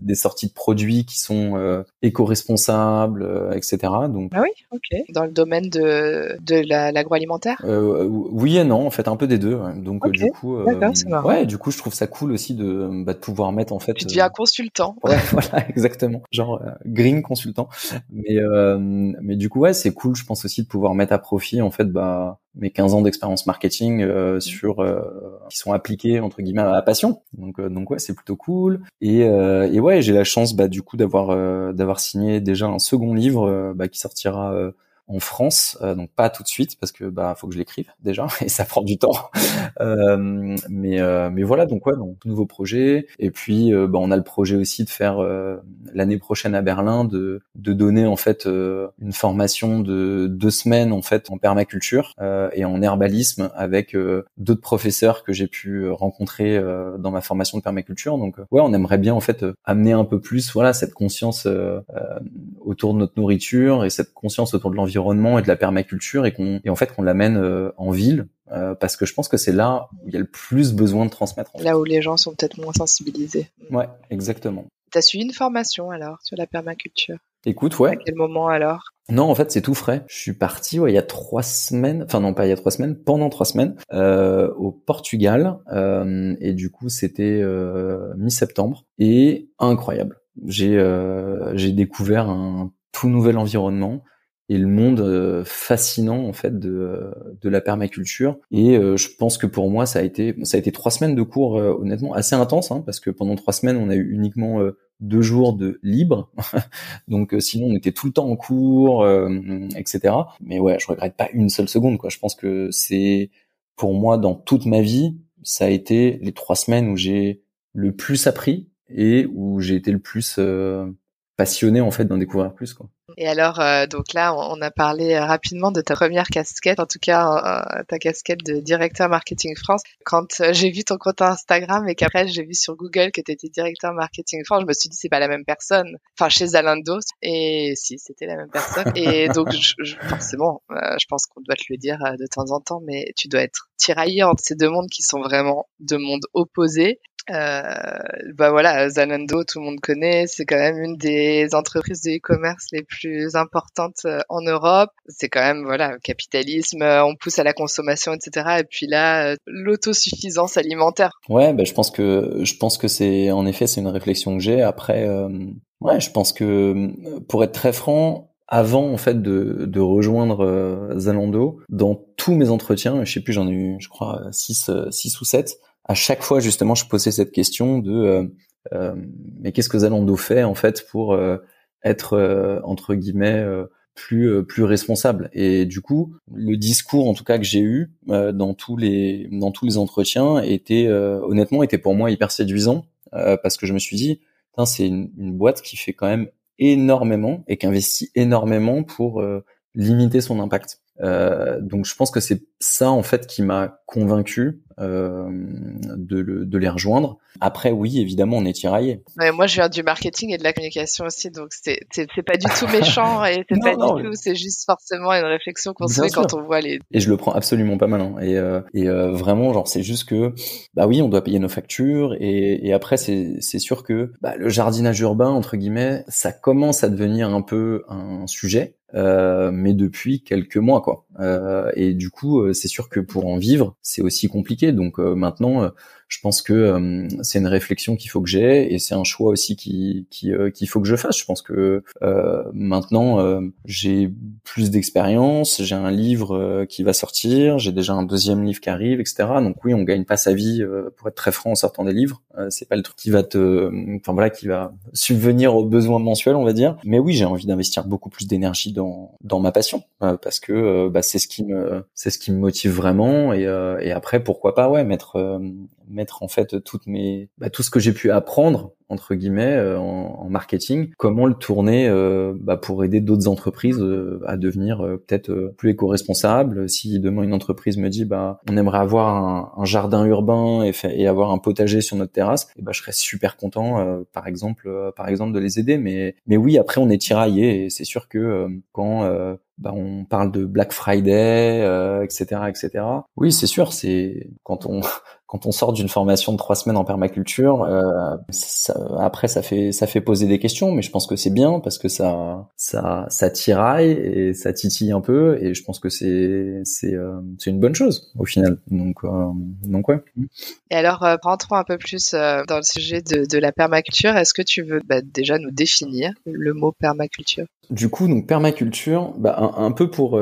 des sorties de produits qui sont éco-responsables etc donc oui, ok. Dans le domaine de, de l'agroalimentaire? Euh, Oui et non, en fait, un peu des deux. Donc, euh, du coup, euh, ouais, du coup, je trouve ça cool aussi de, bah, de pouvoir mettre, en fait. Tu deviens consultant. Ouais, voilà, exactement. Genre, green consultant. Mais, mais du coup, ouais, c'est cool, je pense aussi de pouvoir mettre à profit, en fait, bah, mes 15 ans d'expérience marketing euh, mmh. sur euh, qui sont appliqués entre guillemets à la passion. Donc euh, donc ouais, c'est plutôt cool. Et, et ouais, j'ai la chance bah du coup d'avoir d'avoir signé déjà un second livre bah, qui sortira en France, euh, donc pas tout de suite parce que bah faut que je l'écrive déjà et ça prend du temps. euh, mais euh, mais voilà donc ouais donc nouveau projet et puis euh, bah, on a le projet aussi de faire l'année prochaine à Berlin de de donner en fait une formation de deux semaines en fait en permaculture et en herbalisme avec d'autres professeurs que j'ai pu rencontrer dans ma formation de permaculture donc ouais on aimerait bien en fait amener un peu plus voilà cette conscience autour de notre nourriture et cette conscience autour de l'environnement et de la permaculture et qu'on et en fait qu'on l'amène euh, en ville euh, parce que je pense que c'est là où il y a le plus besoin de transmettre. Là où les gens sont peut-être moins sensibilisés. Ouais, exactement. T'as suivi une formation alors sur la permaculture? Écoute, ouais. À quel moment alors? Non, en fait, c'est tout frais. Je suis parti ouais, il y a trois semaines, enfin non pas il y a trois semaines, pendant trois semaines, euh, au Portugal. Euh, et du coup, c'était mi-septembre. Et incroyable. J'ai j'ai découvert un tout nouvel environnement et le monde euh, fascinant en fait de, euh, de la permaculture. Et euh, je pense que pour moi ça a été ça a été trois semaines de cours honnêtement assez intense hein, parce que pendant trois semaines on a eu uniquement deux jours de libre. Donc sinon on était tout le temps en cours etc mais ouais je regrette pas une seule seconde quoi. Je pense que c'est pour moi dans toute ma vie ça a été les trois semaines où j'ai le plus appris et où j'ai été le plus passionné en fait d'en découvrir plus quoi. Et alors euh, donc là on a parlé euh, rapidement de ta première casquette, en tout cas euh, ta casquette de directeur marketing France. Quand j'ai vu ton compte Instagram et qu'après j'ai vu sur Google que tu étais directeur marketing France, je me suis dit c'est pas la même personne. Enfin chez Zalando et si c'était la même personne. Et donc je, forcément je pense qu'on doit te le dire de temps en temps, mais tu dois être tiraillé entre ces deux mondes qui sont vraiment deux mondes opposés euh, bah voilà, Zalando, tout le monde connaît, c'est quand même une des entreprises de e-commerce les plus importantes euh, en Europe. C'est quand même voilà, capitalisme, euh, on pousse à la consommation, etc. Et puis là, l'autosuffisance alimentaire. Ouais, bah je pense que je pense que c'est en effet c'est une réflexion que j'ai. Après, ouais, je pense que pour être très franc, avant en fait de, de rejoindre Zalando, dans tous mes entretiens, je sais plus, j'en ai eu, je crois, 6 six ou 7 à chaque fois justement je posais cette question de euh, euh, mais qu'est-ce que Zalando fait en fait pour euh, être entre guillemets plus plus responsable et du coup le discours en tout cas que j'ai eu dans tous les dans tous les entretiens était honnêtement était pour moi hyper séduisant parce que je me suis dit c'est une, une, boîte qui fait quand même énormément et qui investit énormément pour limiter son impact euh, donc je pense que c'est ça en fait qui m'a convaincu euh, de, de, les rejoindre. Après oui évidemment on est tiraillé. Ouais, moi je viens du marketing et de la communication aussi donc c'est c'est pas du tout méchant et c'est pas du tout c'est juste forcément une réflexion qu'on se fait quand on voit les. Et je le prends absolument pas mal hein. et euh, et euh, vraiment genre c'est juste que bah oui on doit payer nos factures et, et après c'est c'est sûr que bah, le jardinage urbain entre guillemets ça commence à devenir un peu un sujet euh, mais depuis quelques mois Euh, et du coup, euh, c'est sûr que pour en vivre, c'est aussi compliqué. Donc maintenant, je pense que c'est une réflexion qu'il faut que j'ai et c'est un choix aussi qui qu'il faut que je fasse. Je pense que maintenant j'ai plus d'expérience, j'ai un livre qui va sortir, j'ai déjà un deuxième livre qui arrive, etc. Donc oui, on gagne pas sa vie pour être très franc en sortant des livres. c'est pas le truc qui va te, enfin voilà, qui va subvenir aux besoins mensuels, on va dire. Mais oui, j'ai envie d'investir beaucoup plus d'énergie dans dans, ma passion euh, parce que euh, bah, c'est ce qui me c'est ce qui me motive vraiment. Et, euh, et après pourquoi pas ouais mettre mettre en fait toutes mes bah, tout ce que j'ai pu apprendre entre guillemets euh, en, marketing, comment le tourner euh, bah, pour aider d'autres entreprises euh, à devenir peut-être plus éco-responsables. Si demain une entreprise me dit bah on aimerait avoir un, jardin urbain et, et, avoir un potager sur notre terrasse, et bah je serais super content par exemple par exemple de les aider. Mais mais oui après on est tiraillé et c'est sûr que quand bah, on parle de Black Friday, etc., etc. Oui, c'est sûr, c'est quand on quand on sort d'une formation de trois semaines en permaculture, euh, après ça fait ça fait poser des questions, mais je pense que c'est bien parce que ça ça ça tiraille et ça titille un peu et je pense que c'est c'est euh, c'est une bonne chose au final. Donc euh, donc ouais. Et alors euh, rentrons un peu plus dans le sujet de, de la permaculture. Est-ce que tu veux bah, déjà nous définir le mot permaculture? Du coup donc permaculture, bah, un, un peu pour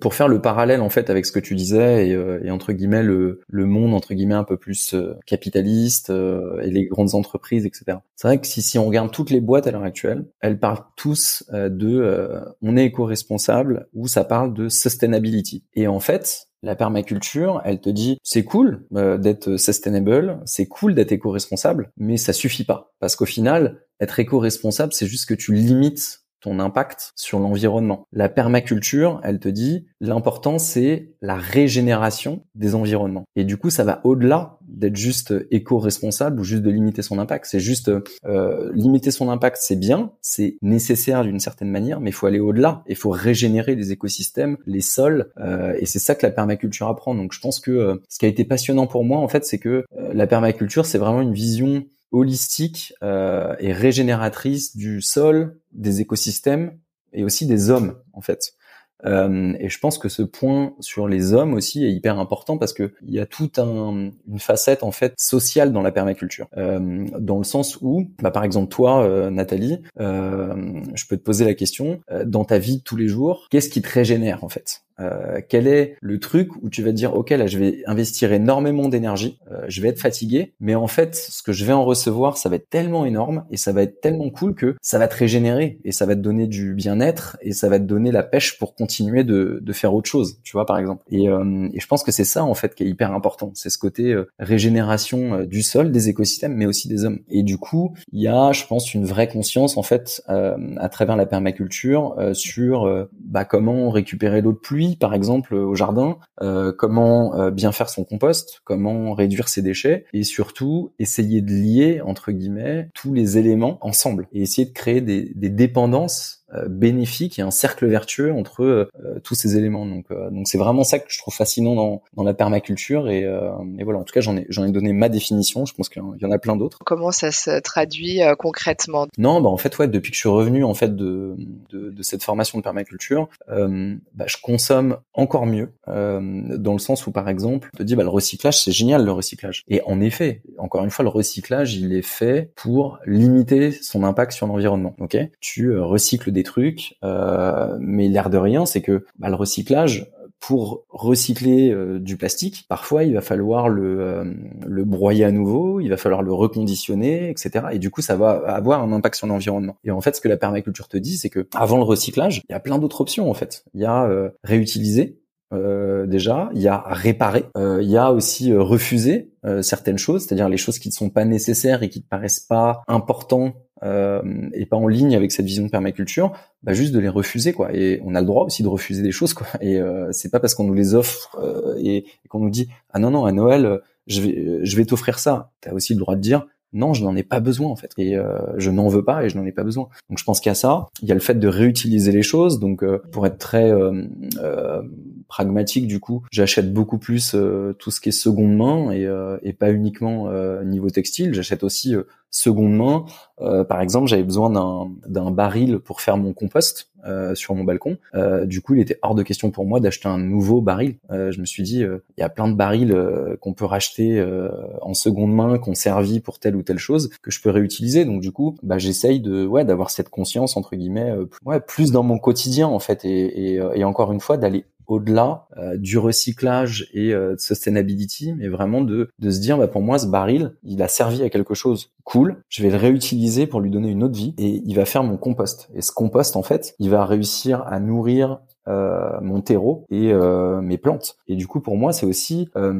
pour faire le parallèle en fait avec ce que tu disais et, et entre guillemets le le monde entre guillemets un peu plus euh, capitaliste euh, et les grandes entreprises, etc. C'est vrai que si, si on regarde toutes les boîtes à l'heure actuelle, elles parlent tous euh, de on est éco-responsable ou ça parle de sustainability. Et en fait, la permaculture, elle te dit c'est cool d'être sustainable, c'est cool d'être éco-responsable, mais ça suffit pas parce qu'au final, être éco-responsable, c'est juste que tu limites ton impact sur l'environnement. La permaculture, elle te dit, l'important c'est la régénération des environnements. Et du coup, ça va au-delà d'être juste éco-responsable ou juste de limiter son impact. C'est juste euh, limiter son impact, c'est bien, c'est nécessaire d'une certaine manière, mais il faut aller au-delà. Il faut régénérer les écosystèmes, les sols, euh, et c'est ça que la permaculture apprend. Donc, je pense que euh, ce qui a été passionnant pour moi, en fait, c'est que la permaculture, c'est vraiment une vision holistique euh, et régénératrice du sol, des écosystèmes et aussi des hommes en fait. Euh, et je pense que ce point sur les hommes aussi est hyper important parce que il y a toute un, une facette en fait sociale dans la permaculture, euh, dans le sens où, bah, par exemple toi, euh, Nathalie, euh, je peux te poser la question euh, dans ta vie tous les jours, qu'est-ce qui te régénère en fait? Euh, quel est le truc où tu vas te dire ok là je vais investir énormément d'énergie, euh, je vais être fatigué, mais en fait ce que je vais en recevoir ça va être tellement énorme et ça va être tellement cool que ça va te régénérer et ça va te donner du bien-être et ça va te donner la pêche pour continuer de, de faire autre chose, tu vois par exemple. Et, euh, et je pense que c'est ça en fait qui est hyper important, c'est ce côté régénération du sol, des écosystèmes, mais aussi des hommes. Et du coup il y a je pense une vraie conscience en fait à travers la permaculture sur bah, comment récupérer l'eau de pluie par exemple, au jardin, euh, comment euh, bien faire son compost, comment réduire ses déchets, et surtout essayer de lier entre guillemets tous les éléments ensemble et essayer de créer des, des dépendances bénéfique et un cercle vertueux entre tous ces éléments. Donc donc c'est vraiment ça que je trouve fascinant dans, dans la permaculture et, et voilà. En tout cas, j'en ai j'en ai donné ma définition. Je pense qu'il y en a plein d'autres. Comment ça se traduit concrètement? Non, bah en fait ouais, depuis que je suis revenu en fait de de, de cette formation de permaculture, bah, je consomme encore mieux dans le sens où par exemple, je te dis bah le recyclage c'est génial le recyclage. Et en effet, encore une fois, le recyclage, il est fait pour limiter son impact sur l'environnement. Ok, tu euh, recycles des trucs, euh, mais l'air de rien, c'est que bah, le recyclage, pour recycler euh, du plastique, parfois il va falloir le, le broyer à nouveau, il va falloir le reconditionner, etc. Et du coup, ça va avoir un impact sur l'environnement. Et en fait, ce que la permaculture te dit, c'est que avant le recyclage, il y a plein d'autres options en fait. Il y a réutiliser, euh, déjà, il y a réparer, euh, il y a aussi euh, refuser certaines choses, c'est-à-dire les choses qui ne sont pas nécessaires et qui ne paraissent pas importants et pas en ligne avec cette vision de permaculture, bah juste de les refuser quoi. Et on a le droit aussi de refuser des choses quoi. Et c'est pas parce qu'on nous les offre et, et qu'on nous dit ah non non à Noël je vais je vais t'offrir ça. T'as aussi le droit de dire non, je n'en ai pas besoin en fait, et euh, je n'en veux pas et je n'en ai pas besoin. Donc je pense a ça. Il y a le fait de réutiliser les choses. Donc euh, pour être très euh, pragmatique, du coup, j'achète beaucoup plus tout ce qui est seconde main et, et pas uniquement niveau textile. J'achète aussi seconde main. par exemple, j'avais besoin d'un baril pour faire mon compost. Euh, sur mon balcon. Euh, du coup, il était hors de question pour moi d'acheter un nouveau baril. Euh, je me suis dit, il y a plein de barils qu'on peut racheter en seconde main, qu'on servit pour telle ou telle chose, que je peux réutiliser. Donc du coup, bah, j'essaye de, ouais, d'avoir cette conscience entre guillemets, ouais, plus dans mon quotidien en fait, et, et, et encore une fois d'aller au-delà euh, du recyclage et euh, de sustainability, mais vraiment de, se dire, bah, pour moi, ce baril, il a servi à quelque chose cool, je vais le réutiliser pour lui donner une autre vie et il va faire mon compost. Et ce compost, en fait, il va réussir à nourrir euh, mon terreau et euh, mes plantes. Et du coup, pour moi, c'est aussi euh,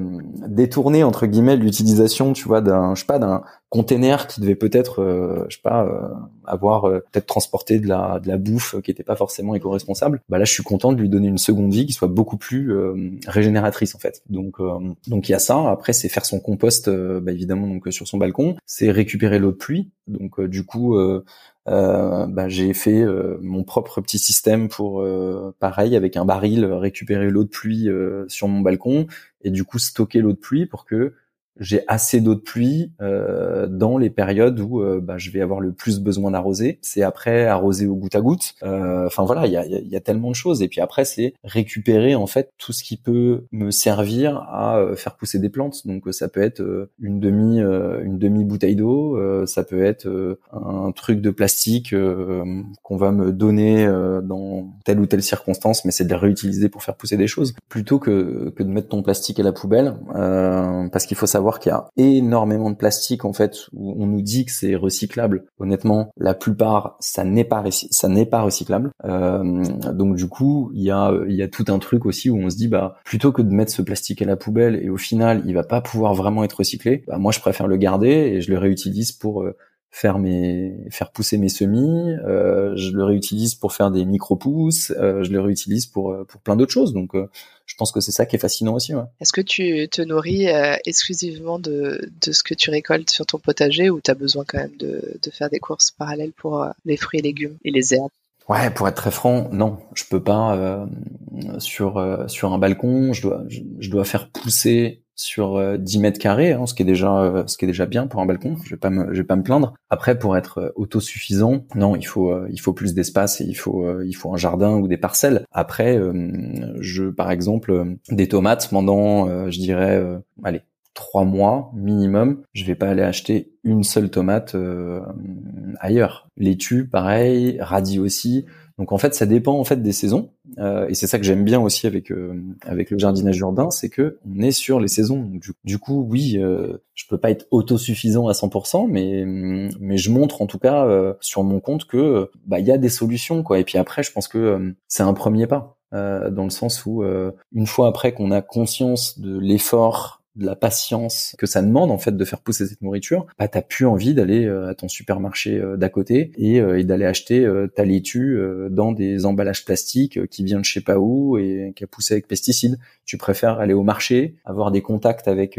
détourner entre guillemets l'utilisation, tu vois, d'un, je sais pas, d'un container qui devait peut-être, euh, je sais pas, euh, avoir peut-être transporté de la de la bouffe qui était pas forcément éco-responsable. Bah là, je suis content de lui donner une seconde vie qui soit beaucoup plus régénératrice en fait. Donc donc il y a ça. Après, c'est faire son compost, bah, évidemment donc sur son balcon. C'est récupérer l'eau de pluie. Donc du coup euh, bah, j'ai fait euh, mon propre petit système pour euh, pareil avec un baril récupérer l'eau de pluie sur mon balcon et du coup stocker l'eau de pluie pour que j'ai assez d'eau de pluie euh, dans les périodes où euh, bah, je vais avoir le plus besoin d'arroser. C'est après arroser au goutte à goutte. Euh, enfin voilà, il y a, y a, tellement de choses. Et puis après, c'est récupérer en fait tout ce qui peut me servir à euh, faire pousser des plantes. Donc ça peut être une demi une demi bouteille d'eau, ça peut être un truc de plastique qu'on va me donner dans telle ou telle circonstance, mais c'est de les réutiliser pour faire pousser des choses plutôt que que de mettre ton plastique à la poubelle, parce qu'il faut savoir qu'il y a énormément de plastique en fait où on nous dit que c'est recyclable. Honnêtement, la plupart ça n'est pas ça n'est pas recyclable. Euh, donc du coup, il y a il y a tout un truc aussi où on se dit bah plutôt que de mettre ce plastique à la poubelle et au final il va pas pouvoir vraiment être recyclé, bah moi je préfère le garder et je le réutilise pour euh, faire mes faire pousser mes semis, euh, je le réutilise pour faire des micro pousses, euh, je le réutilise pour euh, pour plein d'autres choses. Donc euh, je pense que c'est ça qui est fascinant aussi. Ouais. Est-ce que tu te nourris euh, exclusivement de, de ce que tu récoltes sur ton potager ou tu as besoin quand même de, de faire des courses parallèles pour les fruits et légumes et les herbes? Ouais, pour être très franc, non, je peux pas euh, sur sur un balcon. Je dois je dois faire pousser sur 10 euh, mètres carrés, hein, ce qui est déjà euh, ce qui est déjà bien pour un balcon. Je vais pas me je vais pas me plaindre. Après, pour être euh, autosuffisant, non, il faut il faut plus d'espace et il faut il faut un jardin ou des parcelles. Après, je par exemple des tomates pendant je dirais allez trois mois minimum, je vais pas aller acheter une seule tomate ailleurs. Laitue, pareil, radis aussi. Donc en fait, ça dépend en fait des saisons, euh, et c'est ça que j'aime bien aussi avec euh, avec le jardinage urbain, c'est que on est sur les saisons. du, coup, oui, euh, je peux pas être autosuffisant à 100%, mais mais je montre en tout cas euh, sur mon compte que bah il y a des solutions quoi. Et puis après, je pense que c'est un premier pas. dans le sens où une fois après qu'on a conscience de l'effort de la patience que ça demande en fait de faire pousser cette nourriture, bah t'as plus envie d'aller à ton supermarché d'à côté et, et d'aller acheter ta laitue dans des emballages plastiques qui viennent de je sais pas où et qui a poussé avec pesticides. Tu préfères aller au marché, avoir des contacts avec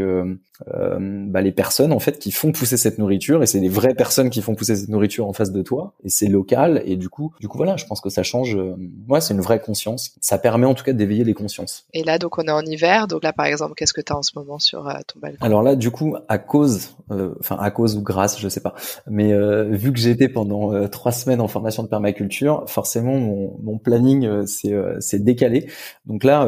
euh, bah, les personnes en fait qui font pousser cette nourriture et c'est des vraies personnes qui font pousser cette nourriture en face de toi et c'est local et du coup du coup voilà je pense que ça change euh, moi c'est une vraie conscience. Ça permet en tout cas d'éveiller les consciences. Et là donc on est en hiver. Donc là par exemple qu'est-ce que tu as en ce moment euh, alors là du coup à cause enfin à cause ou grâce je sais pas mais vu que j'étais pendant trois semaines en formation de permaculture forcément mon, mon planning c'est décalé donc là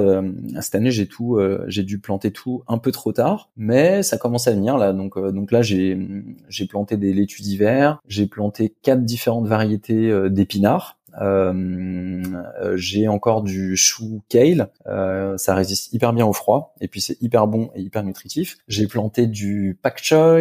cette année j'ai tout j'ai dû planter tout un peu trop tard mais ça commence à venir là. Donc, euh, donc là, j'ai j'ai planté des laitues d'hiver, j'ai planté quatre différentes variétés euh, d'épinards. Euh, j'ai encore du chou kale, ça résiste hyper bien au froid et puis c'est hyper bon et hyper nutritif. J'ai planté du pak choi,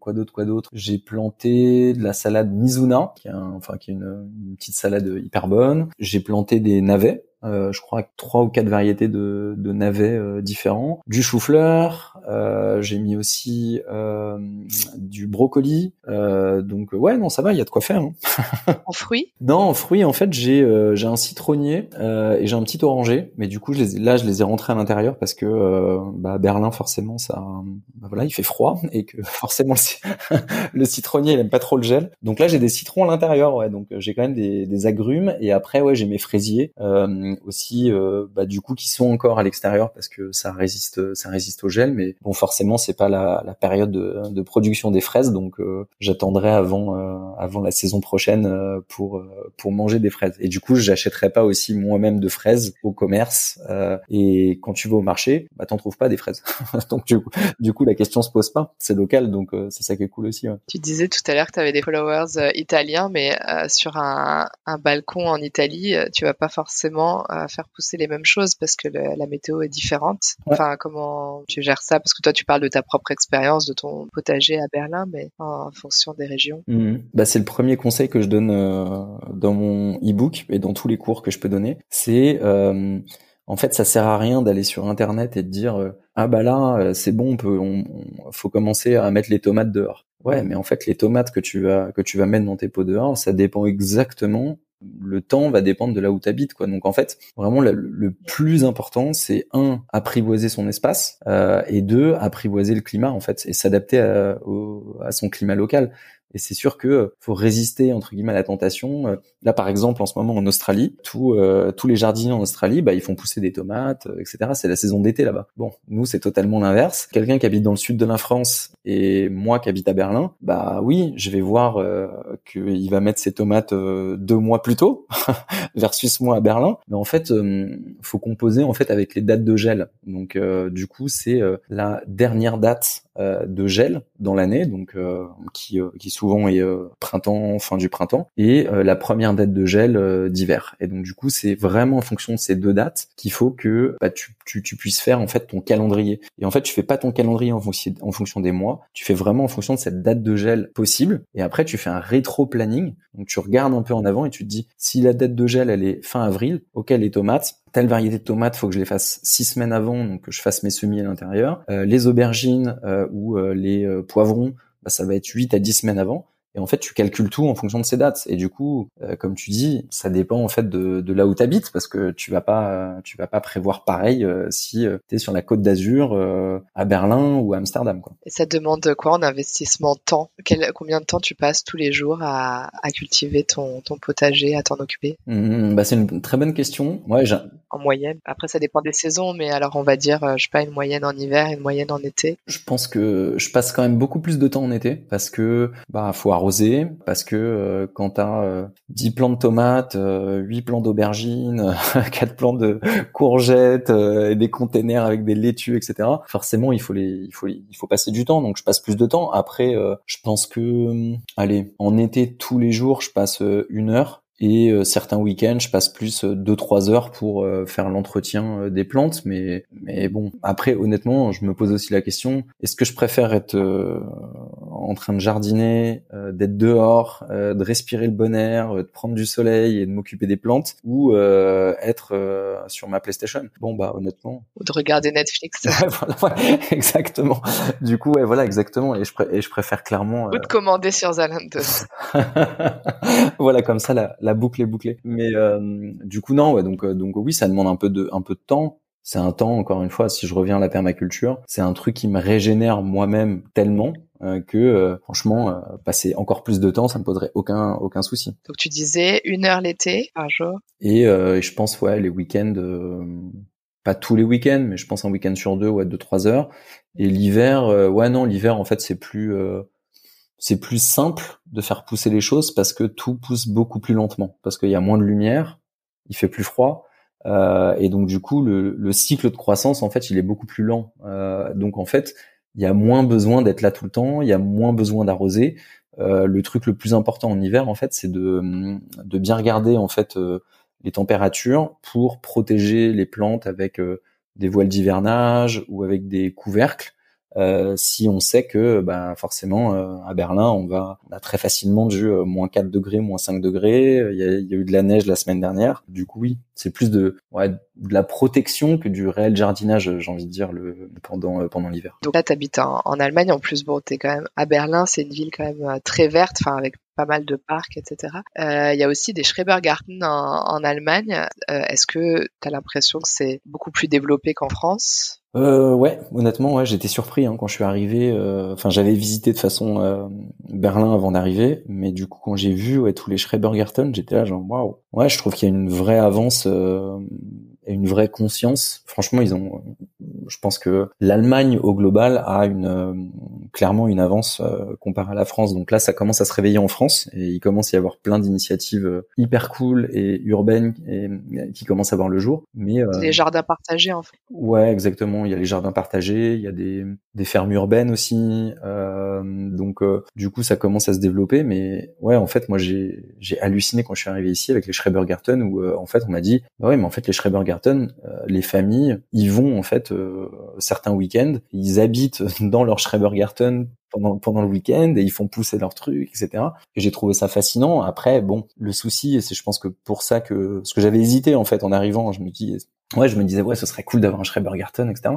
quoi d'autre, quoi d'autre. J'ai planté de la salade Mizuna, qui est enfin qui est une, une petite salade hyper bonne. J'ai planté des navets, euh, je crois trois ou quatre variétés de, de navets euh, différents, du chou-fleur, euh, j'ai mis aussi euh, du brocoli, donc ouais non ça va, il y a de quoi faire. Hein. en fruits? Non, en fruits en fait j'ai j'ai un citronnier et j'ai un petit oranger, mais du coup je les là je les ai rentrés à l'intérieur parce que bah, Berlin forcément ça bah, voilà il fait froid et que forcément le, le citronnier il aime pas trop le gel, donc là j'ai des citrons à l'intérieur ouais donc j'ai quand même des, des agrumes et après ouais j'ai mes fraisiers. Euh, aussi euh, bah, du coup qui sont encore à l'extérieur parce que ça résiste ça résiste au gel. Mais bon forcément c'est pas la, la, période de, de, production des fraises. Donc euh, j'attendrai avant euh, avant la saison prochaine pour pour manger des fraises. Et du coup j'achèterai pas aussi moi-même de fraises au commerce et quand tu vas au marché bah t'en trouves pas des fraises. Donc du coup, la question se pose pas. C'est local donc c'est ça qui est cool aussi tu disais tout à l'heure que tu avais des followers italiens mais sur un, un balcon en Italie tu vas pas forcément à faire pousser les mêmes choses parce que la météo est différente. Enfin, comment tu gères ça? Parce que toi, tu parles de ta propre expérience, de ton potager à Berlin, mais en fonction des régions. Mhm. Bah, c'est le premier conseil que je donne euh, dans mon e-book et dans tous les cours que je peux donner. C'est euh, en fait, ça sert à rien d'aller sur Internet et de dire euh, ah bah là c'est bon, on peut, on, faut commencer à mettre les tomates dehors. Ouais, mais en fait, les tomates que tu vas que tu vas mettre dans tes pots dehors, ça dépend exactement le temps va dépendre de là où tu habites quoi. Donc en fait vraiment le, plus important c'est un apprivoiser son espace euh, et deux apprivoiser le climat en fait et s'adapter à, à, son climat local et c'est sûr que euh, faut résister entre guillemets à la tentation. Euh, là, par exemple, en ce moment en Australie, tous euh, tous les jardiniers en Australie, bah, ils font pousser des tomates, etc. C'est la saison d'été là-bas. Bon, nous c'est totalement l'inverse. Quelqu'un qui habite dans le sud de la France et moi qui habite à Berlin, bah oui, je vais voir euh, qu'il va mettre ses tomates deux mois plus tôt versus moi à Berlin. Mais en fait, faut composer en fait avec les dates de gel. Donc du coup, c'est la dernière date de gel dans l'année, donc qui qui souvent est euh, printemps, fin du printemps, et euh, la première date de gel euh, d'hiver. Et donc du coup, c'est vraiment en fonction de ces deux dates qu'il faut que bah, tu, tu, tu, puisses faire en fait ton calendrier. Et en fait, tu fais pas ton calendrier en fonction, des mois, tu fais vraiment en fonction de cette date de gel possible. Et après, tu fais un rétro-planning. Donc tu regardes un peu en avant et tu te dis si la date de gel elle est fin avril, ok les tomates, telle variété de tomates, faut que je les fasse six semaines avant, donc que je fasse mes semis à l'intérieur. les aubergines ou les poivrons, bah, ça va être 8 à 10 semaines avant. Et en fait, tu calcules tout en fonction de ces dates. Et du coup, euh, comme tu dis, ça dépend en fait de, de là où tu habites, parce que tu vas pas, tu vas pas prévoir pareil euh, si euh, tu es sur la côte d'Azur, à Berlin ou à Amsterdam. Quoi. Et ça demande quoi en investissement temps? Quel, Combien de temps tu passes tous les jours à, à cultiver ton, ton potager, à t'en occuper? Mmh, bah, C'est une très bonne question. Ouais, en moyenne. Après, ça dépend des saisons, mais alors on va dire, je sais pas, une moyenne en hiver, une moyenne en été. Je pense que je passe quand même beaucoup plus de temps en été, parce que bah faut arroser parce que euh, quand tu as 10 plants de tomates, 8 euh, plants d'aubergines, 4 plants de courgettes et des containers avec des laitues, etc. Forcément, il faut les, il faut, il faut passer du temps. Donc, je passe plus de temps. Après, euh, je pense que, allez, en été tous les jours, je passe une heure et euh, certains week-ends, je passe plus 2-3 euh, heures pour euh, faire l'entretien des plantes. Mais, mais bon, après, honnêtement, je me pose aussi la question, est-ce que je préfère être en train de jardiner, d'être dehors, de respirer le bon air, de prendre du soleil et de m'occuper des plantes, ou être sur ma PlayStation? Bon bah honnêtement. Ou de regarder Netflix. voilà, exactement. Du coup, ouais, voilà, exactement. Et je, et je préfère clairement. Ou de commander sur Zalando. voilà, comme ça, la, la boucle est bouclée. Mais du coup, non, ouais, donc donc oui, ça demande un peu de un peu de temps c'est un temps, encore une fois, si je reviens à la permaculture, c'est un truc qui me régénère moi-même tellement euh, que euh, franchement, euh, passer encore plus de temps, ça me poserait aucun aucun souci. Donc tu disais une heure l'été par jour. Et je pense ouais les week-ends, pas tous les week-ends, mais je pense un week-end sur deux, ouais deux trois heures. Et l'hiver, ouais non l'hiver en fait c'est plus c'est plus simple de faire pousser les choses parce que tout pousse beaucoup plus lentement, parce qu'il y a moins de lumière, il fait plus froid euh, et donc du coup, le, cycle de croissance, en fait, il est beaucoup plus lent. Euh, donc en fait, il y a moins besoin d'être là tout le temps, il y a moins besoin d'arroser. Euh, le truc le plus important en hiver, en fait, c'est de, de bien regarder en fait les températures pour protéger les plantes avec des voiles d'hivernage ou avec des couvercles euh, si on sait que bah, forcément euh, à Berlin on va on a très facilement du euh, moins 4 degrés, moins 5 degrés, il y, a, il y, a, eu de la neige la semaine dernière. Du coup oui, c'est plus de ouais, de la protection que du réel jardinage, j'ai envie de dire le pendant pendant l'hiver. Donc là tu habites en, en, Allemagne en plus bon tu es quand même à Berlin, c'est une ville quand même très verte enfin avec pas mal de parcs, etc. Euh, il y a aussi des Schrebergarten en, en Allemagne. Euh, Est-ce que tu as l'impression que c'est beaucoup plus développé qu'en France? Euh, ouais, honnêtement, ouais, j'étais surpris hein, quand je suis arrivé. Euh, enfin, j'avais visité de façon euh, Berlin avant d'arriver, mais du coup, quand j'ai vu ouais, tous les Schrebergarten, j'étais là genre waouh. Ouais, je trouve qu'il y a une vraie avance euh, une vraie conscience. Franchement, ils ont. Je pense que l'Allemagne au global a une euh, clairement une avance euh, comparée à la France. Donc là, ça commence à se réveiller en France et il commence à y avoir plein d'initiatives euh, hyper cool et urbaines et, qui commencent à voir le jour. Mais les jardins partagés en fait. Ouais, exactement. Il y a les jardins partagés, il y a des des fermes urbaines aussi. donc du coup, ça commence à se développer. Mais ouais, en fait, moi j'ai j'ai halluciné quand je suis arrivé ici avec les Schrebergarten où en fait on m'a dit bah ouais, mais en fait les Schrebergarten euh, les familles, ils vont en fait euh, certains week-ends, ils habitent dans leur Schrebergarten pendant pendant le week-end et ils font pousser leurs trucs, etc. Et j'ai trouvé ça fascinant. Après, bon, le souci, c'est je pense que pour ça que ce que j'avais hésité en fait en arrivant, je me dis ouais, je me disais ouais, ce serait cool d'avoir un Schrebergarten, etc.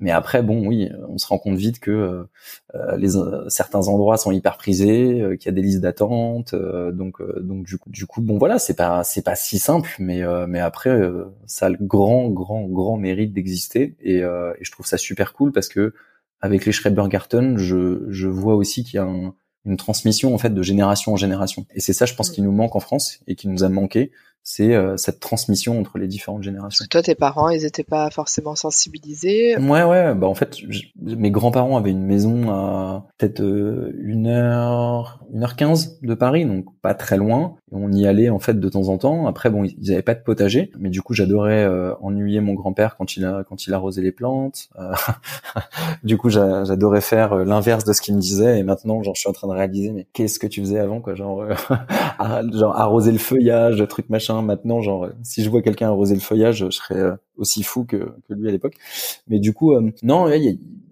Mais après, bon, oui, on se rend compte vite que euh, euh les euh, certains endroits sont hyper prisés, euh, qu'il y a des listes d'attente, donc donc du coup, du coup, bon voilà, c'est pas c'est pas si simple, mais mais après, ça a le grand grand grand mérite d'exister et, et, je trouve ça super cool parce que avec les Schrebergarten, je je vois aussi qu'il y a un, une transmission en fait de génération en génération. Et c'est ça, je pense, qui nous manque en France et qui nous a manqué, c'est euh, cette transmission entre les différentes générations. toi, tes parents, ils étaient pas forcément sensibilisés. Ouais, ouais. Bah en fait, mes grands-parents avaient une maison à peut-être euh, une heure, une heure quinze de Paris, donc pas très loin. On y allait en fait de temps en temps. Après, bon, ils avaient pas de potager, mais du coup, j'adorais euh, ennuyer mon grand-père quand il a quand il arrosait les plantes. du coup, j'adorais faire l'inverse de ce qu'il me disait. Et maintenant, genre, je suis en train de réaliser, mais qu'est-ce que tu faisais avant, quoi, genre, genre arroser le feuillage, truc machin Maintenant, genre, si je vois quelqu'un arroser le feuillage, je serais euh, aussi fou que, que lui à l'époque. Mais du coup, euh, non,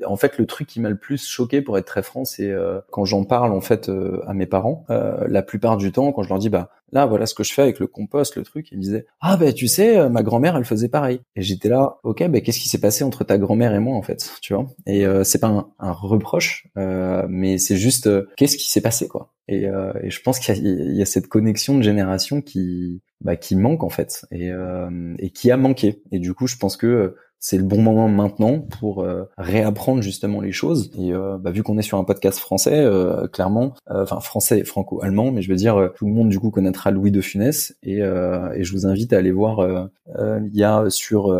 en fait, le truc qui m'a le plus choqué, pour être très franc, c'est euh, quand j'en parle en fait à mes parents. la plupart du temps, quand je leur dis, bah là, voilà ce que je fais avec le compost, le truc, ils me disaient, ah ben tu sais, ma grand-mère, elle faisait pareil. Et j'étais là, ok, ben qu'est-ce qui s'est passé entre ta grand-mère et moi en fait, tu vois? Et c'est pas un, un reproche, mais c'est juste, qu'est-ce qui s'est passé quoi? Et, et, je pense qu'il y, y, a cette connexion de génération qui bah, qui manque en fait et, euh, et qui a manqué. Et du coup, je pense que c'est le bon moment maintenant pour euh, réapprendre justement les choses. Et euh, bah, vu qu'on est sur un podcast français, clairement, enfin français, franco-allemand, mais je veux dire, tout le monde du coup connaîtra Louis de Funès. Et, et je vous invite à aller voir. Il y a sur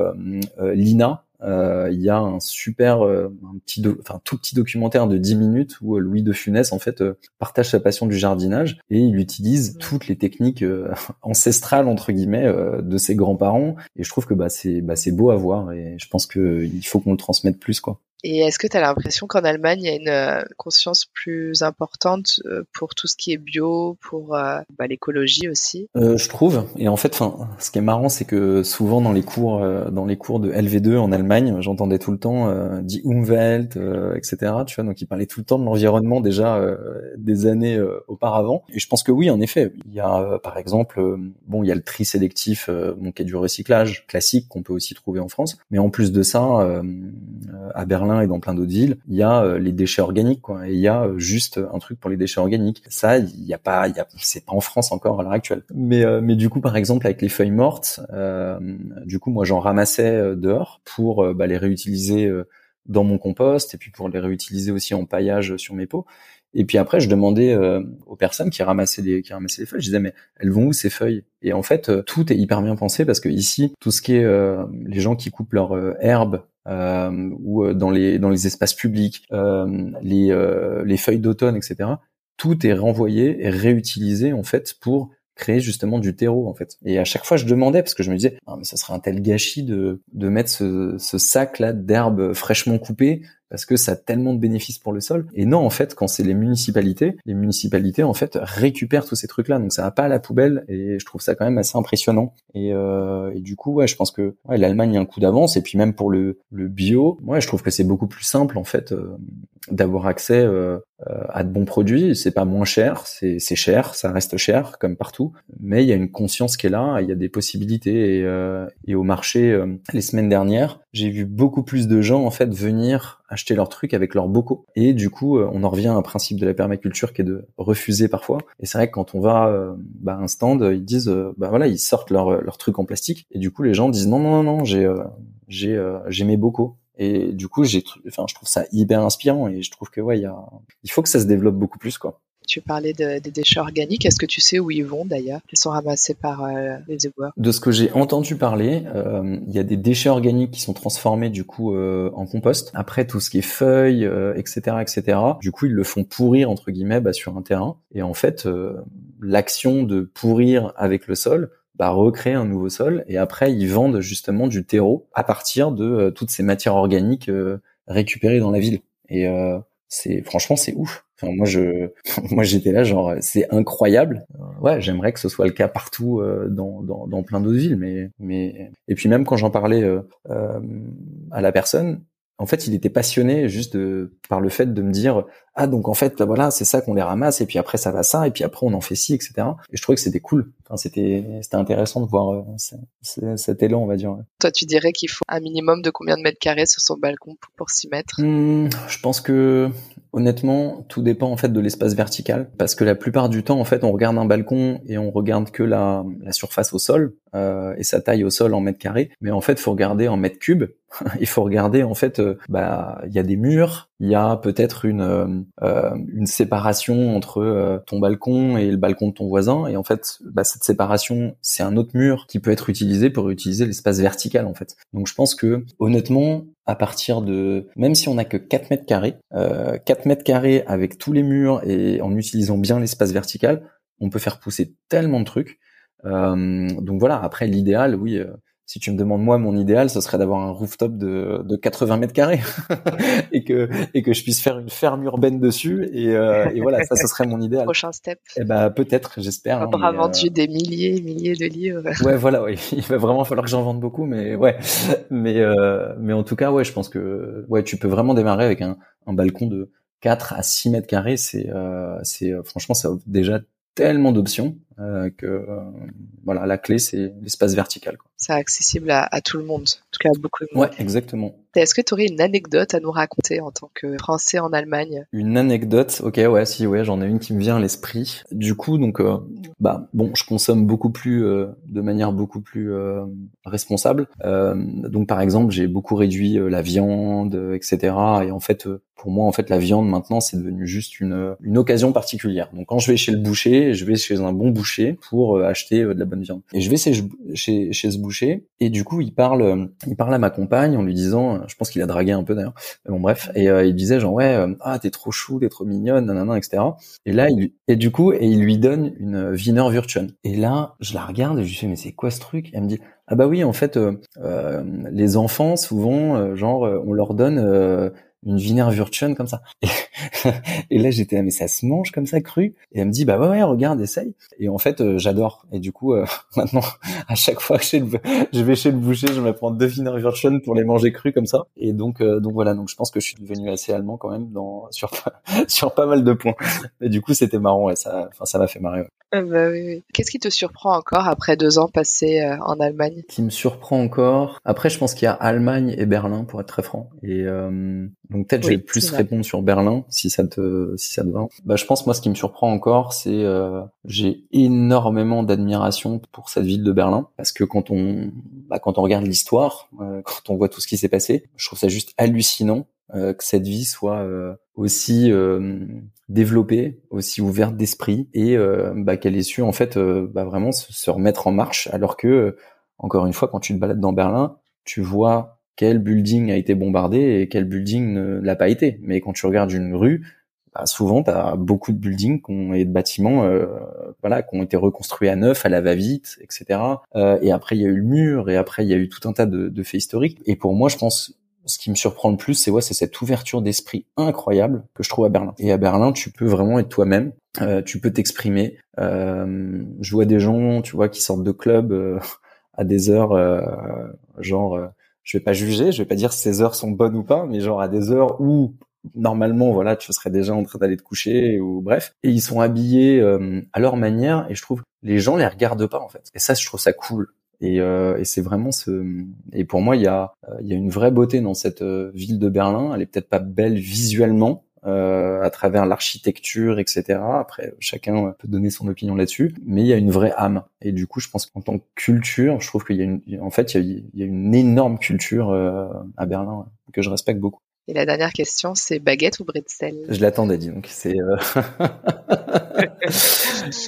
Lina, euh, il y a un super, euh, un petit, enfin tout petit documentaire de 10 minutes où euh, Louis de Funès en fait partage sa passion du jardinage et il utilise toutes les techniques ancestrales entre guillemets de ses grands-parents et je trouve que bah c'est bah c'est beau à voir et je pense que il faut qu'on le transmette plus quoi. Et est-ce que tu as l'impression qu'en Allemagne, il y a une euh, conscience plus importante euh, pour tout ce qui est bio, pour euh, bah, l'écologie aussi? Je trouve. Et en fait, ce qui est marrant, c'est que souvent dans les cours, dans les cours de LV2 en Allemagne, j'entendais tout le temps dit Umwelt, etc. Tu vois, donc ils parlaient tout le temps de l'environnement déjà des années auparavant. Et je pense que oui, en effet, il y a par exemple, bon, il y a le tri sélectif, donc qui est du recyclage classique qu'on peut aussi trouver en France. Mais en plus de ça, à Berlin et dans plein d'autres villes, il y a euh, les déchets organiques, quoi. Et il y a euh, juste un truc pour les déchets organiques. Ça, il y a pas, il y a, c'est pas en France encore à l'heure actuelle. Mais, euh, mais du coup, par exemple, avec les feuilles mortes, du coup, moi, j'en ramassais dehors pour bah, les réutiliser dans mon compost et puis pour les réutiliser aussi en paillage sur mes pots. Et puis après, je demandais aux personnes qui ramassaient les qui ramassaient les feuilles, je disais mais elles vont où ces feuilles? Et en fait, tout est hyper bien pensé parce que ici, tout ce qui est les gens qui coupent leurs herbes euh, ou euh, dans les dans les espaces publics, euh, les les feuilles d'automne, etc. Tout est renvoyé et réutilisé en fait pour créer justement du terreau en fait. Et à chaque fois je demandais parce que je me disais ah, mais ça serait un tel gâchis de de mettre ce, ce sac là d'herbes fraîchement coupées parce que ça a tellement de bénéfices pour le sol. Et non, en fait, quand c'est les municipalités, les municipalités en fait récupèrent tous ces trucs-là, donc ça va pas à la poubelle. Et je trouve ça quand même assez impressionnant. Et, euh, du coup, ouais, je pense que ouais, l'Allemagne a un coup d'avance. Et puis même pour le, le bio, ouais, je trouve que c'est beaucoup plus simple en fait euh, d'avoir accès euh, à de bons produits. C'est pas moins cher, c'est cher, ça reste cher comme partout, mais il y a une conscience qui est là, il y a des possibilités. Et, euh, et au marché, euh, les semaines dernières, j'ai vu beaucoup plus de gens en fait venir acheter leurs trucs avec leurs bocaux. Et du coup, euh, on en revient à un principe de la permaculture qui est de refuser parfois. Et c'est vrai que quand on va euh, bah, à un stand, ils disent, euh, bah voilà, ils sortent leurs leur trucs en plastique. Et du coup, les gens disent non, non, non, non, j'ai j'ai j'ai mes bocaux. Et du coup, j'ai, enfin, je trouve ça hyper inspirant et je trouve que ouais, il y a, il faut que ça se développe beaucoup plus quoi. Tu parlais des déchets organiques. Est-ce que tu sais où ils vont d'ailleurs Ils sont ramassés par euh, les éboueurs? De ce que j'ai entendu parler, euh, il y a des déchets organiques qui sont transformés du coup euh, en compost. Après tout ce qui est feuilles, etc., etc. Du coup, ils le font pourrir entre guillemets bah, sur un terrain. Et en fait, l'action de pourrir avec le sol bah, recréer un nouveau sol. Et après, ils vendent justement du terreau à partir de toutes ces matières organiques récupérées dans la ville. Et c'est franchement c'est ouf. Enfin, moi je moi j'étais là genre c'est incroyable. Ouais, j'aimerais que ce soit le cas partout euh, dans, dans, dans plein d'autres villes mais mais et puis même quand j'en parlais euh, euh, à la personne, en fait, il était passionné juste par le fait de me dire ah donc en fait bah, voilà c'est ça qu'on les ramasse et puis après ça va ça et puis après on en fait ci etc. Et je trouvais que c'était cool. Enfin, c'était c'était intéressant de voir euh, cet élan on va dire. Toi tu dirais qu'il faut un minimum de combien de mètres carrés sur son balcon pour, s'y mettre? Mmh, Je pense que honnêtement tout dépend en fait de l'espace vertical parce que la plupart du temps en fait on regarde un balcon et on regarde que la, la surface au sol euh, et sa taille au sol en mètres carrés mais en fait faut regarder en mètres cubes il faut regarder en fait euh, bah il y a des murs il y a peut-être une euh, euh, une séparation entre ton balcon et le balcon de ton voisin. Et en fait bah, cette séparation c'est un autre mur qui peut être utilisé pour utiliser l'espace vertical en fait. Donc je pense que honnêtement à partir de même si on n'a que 4 mètres carrés euh, 4 mètres carrés avec tous les murs et en utilisant bien l'espace vertical on peut faire pousser tellement de trucs. Donc voilà après l'idéal oui si tu me demandes moi mon idéal, ce serait d'avoir un rooftop de, de 80 mètres carrés et que et que je puisse faire une ferme urbaine dessus et, euh, et voilà ça ce serait mon idéal. Prochain step. Eh ben peut-être j'espère. On aura vendu euh, des milliers milliers de livres. Ouais voilà ouais il va vraiment falloir que j'en vende beaucoup mais ouais mais euh, mais en tout cas ouais je pense que ouais tu peux vraiment démarrer avec un, un balcon de 4 à 6 mètres carrés c'est euh, c'est franchement ça offre déjà tellement d'options euh, que euh, voilà la clé c'est l'espace vertical. C'est accessible à, à, tout le monde, en tout cas à beaucoup de monde. Ouais, exactement. Est-ce que tu aurais une anecdote à nous raconter en tant que Français en Allemagne? Une anecdote, ok, ouais, si, ouais, j'en ai une qui me vient à l'esprit. Du coup, donc, euh, bah, bon, je consomme beaucoup plus, euh, de manière beaucoup plus euh, responsable. donc, par exemple, j'ai beaucoup réduit la viande, etc. Et en fait, pour moi, en fait, la viande maintenant, c'est devenu juste une, une occasion particulière. Donc, quand je vais chez le boucher, je vais chez un bon boucher pour acheter de la bonne viande. Et je vais chez, ce boucher, et du coup, il parle, il parle à ma compagne en lui disant je pense qu'il a dragué un peu d'ailleurs. Bon bref, et euh, il disait genre ouais, euh, ah t'es trop chou, t'es trop mignonne, nanana, etc. Et là, et du coup, et il lui donne une Wiener Würstchen. Et là, je la regarde et je lui fais mais c'est quoi ce truc? Elle me dit ah bah oui, en fait, euh, les enfants souvent, genre, on leur donne une Wiener Würstchen comme ça. Et, là, j'étais, mais ça se mange comme ça cru Et elle me dit, bah ouais, ouais, regarde, essaye. Et en fait, euh, j'adore. Et du coup, euh, maintenant, à chaque fois que je vais chez le boucher, je me prends deux Wiener Würstchen pour les manger crus comme ça. Et donc, euh, donc voilà. Donc, je pense que je suis devenu assez allemand quand même dans sur sur pas mal de points. Mais du coup, c'était marrant. Et ça, enfin, ça m'a fait marrer. Ah bah oui, oui. Qu'est-ce qui te surprend encore après deux ans passés en Allemagne? Qui me surprend encore. Après, je pense qu'il y a Allemagne et Berlin, pour être très franc. Et donc peut-être je vais plus répondre sur Berlin, si ça te si ça te va. Bah, je pense moi ce qui me surprend encore, c'est euh, j'ai énormément d'admiration pour cette ville de Berlin. Parce que quand on bah, quand on regarde l'histoire, euh, quand on voit tout ce qui s'est passé, je trouve ça juste hallucinant euh, que cette ville soit aussi développée, aussi ouverte d'esprit et bah, qu'elle ait su en fait bah, vraiment se, se, remettre en marche. Alors que encore une fois quand tu te balades dans Berlin, tu vois quel building a été bombardé et quel building ne l'a pas été. Mais quand tu regardes une rue, bah, souvent tu as beaucoup de buildings et de bâtiments euh, voilà qui ont été reconstruits à neuf à la va-vite etc euh, et après il y a eu le mur et après il y a eu tout un tas de, de, faits historiques. Et pour moi je pense ce qui me surprend le plus c'est ouais c'est cette ouverture d'esprit incroyable que je trouve à Berlin. Et à Berlin tu peux vraiment être toi-même. Euh, tu peux t'exprimer. Euh, je vois des gens tu vois qui sortent de clubs euh, à des heures genre je vais pas juger, je vais pas dire si ces heures sont bonnes ou pas, mais genre à des heures où normalement voilà tu serais déjà en train d'aller te coucher ou bref. Et ils sont habillés euh, à leur manière et je trouve les gens les regardent pas en fait. Et ça je trouve ça cool. Et, euh, et c'est vraiment ce et pour moi il y a il y a une vraie beauté dans cette euh, ville de Berlin. Elle est peut-être pas belle visuellement euh, à travers l'architecture, etc. Après, chacun peut donner son opinion là-dessus, mais il y a une vraie âme. Et du coup, je pense qu'en tant que culture, je trouve qu'il y a une, en fait, il y a, une énorme culture euh, à Berlin que je respecte beaucoup. Et la dernière question, c'est baguette ou bretzel? Je l'attendais, dis donc. C'est euh...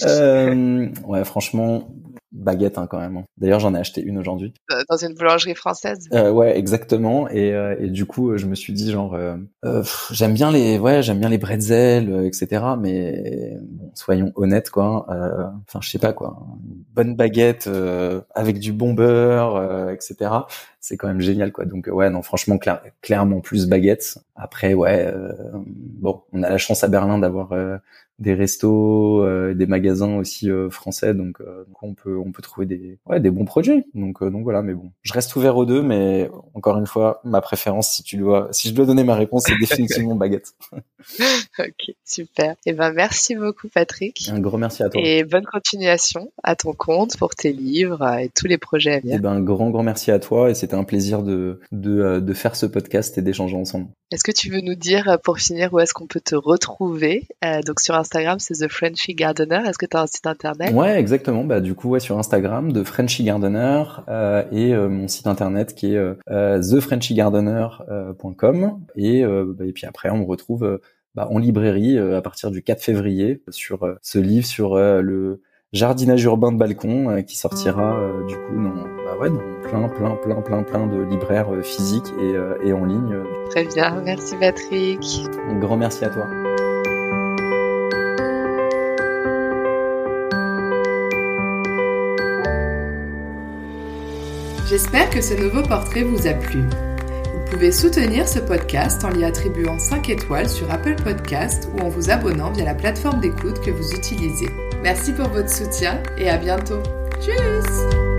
euh... ouais, franchement, baguette hein, quand même. Hein. D'ailleurs, j'en ai acheté une aujourd'hui. Euh, dans une boulangerie française? Euh, ouais, exactement. Et, euh, et du coup, je me suis dit genre, euh, euh j'aime bien les, ouais, j'aime bien les bretzels, etc. Mais bon, soyons honnêtes, quoi. Enfin, je sais pas quoi. Une bonne baguette avec du bon beurre, etc. C'est quand même génial, quoi. Donc ouais, non, franchement, clairement plus baguette. Après, ouais, bon, on a la chance à Berlin d'avoir des restos, euh, des magasins aussi euh, français, donc, euh, donc, on peut on peut trouver des ouais des bons produits. Donc donc voilà, mais bon, je reste ouvert aux deux, mais encore une fois, ma préférence, si tu dois, si je dois donner ma réponse, c'est définitivement baguette. ok, super. Et eh ben merci beaucoup Patrick. Un gros merci à toi. Et bonne continuation à ton compte pour tes livres et tous les projets à venir. Et eh ben un grand grand merci à toi et c'était un plaisir de de de faire ce podcast et d'échanger ensemble. Est-ce que tu veux nous dire pour finir où est-ce qu'on peut te retrouver? Donc sur Instagram, c'est The Frenchy Gardener. Est-ce que tu as un site internet? Ouais, exactement. Bah, du coup, ouais, sur Instagram, The Frenchy Gardener euh, et euh, mon site internet qui est euh, thefrenchygardener.com. Et, bah, et puis après, on me retrouve bah, en librairie à partir du 4 février sur ce livre sur le jardinage urbain de balcon qui sortira du coup dans, bah ouais, dans plein, plein, plein, plein, plein de libraires physiques et, et en ligne. Très bien, merci Patrick. Un grand merci à toi. J'espère que ce nouveau portrait vous a plu. Vous pouvez soutenir ce podcast en lui attribuant 5 étoiles sur Apple Podcast ou en vous abonnant via la plateforme d'écoute que vous utilisez. Merci pour votre soutien et à bientôt. Tchuss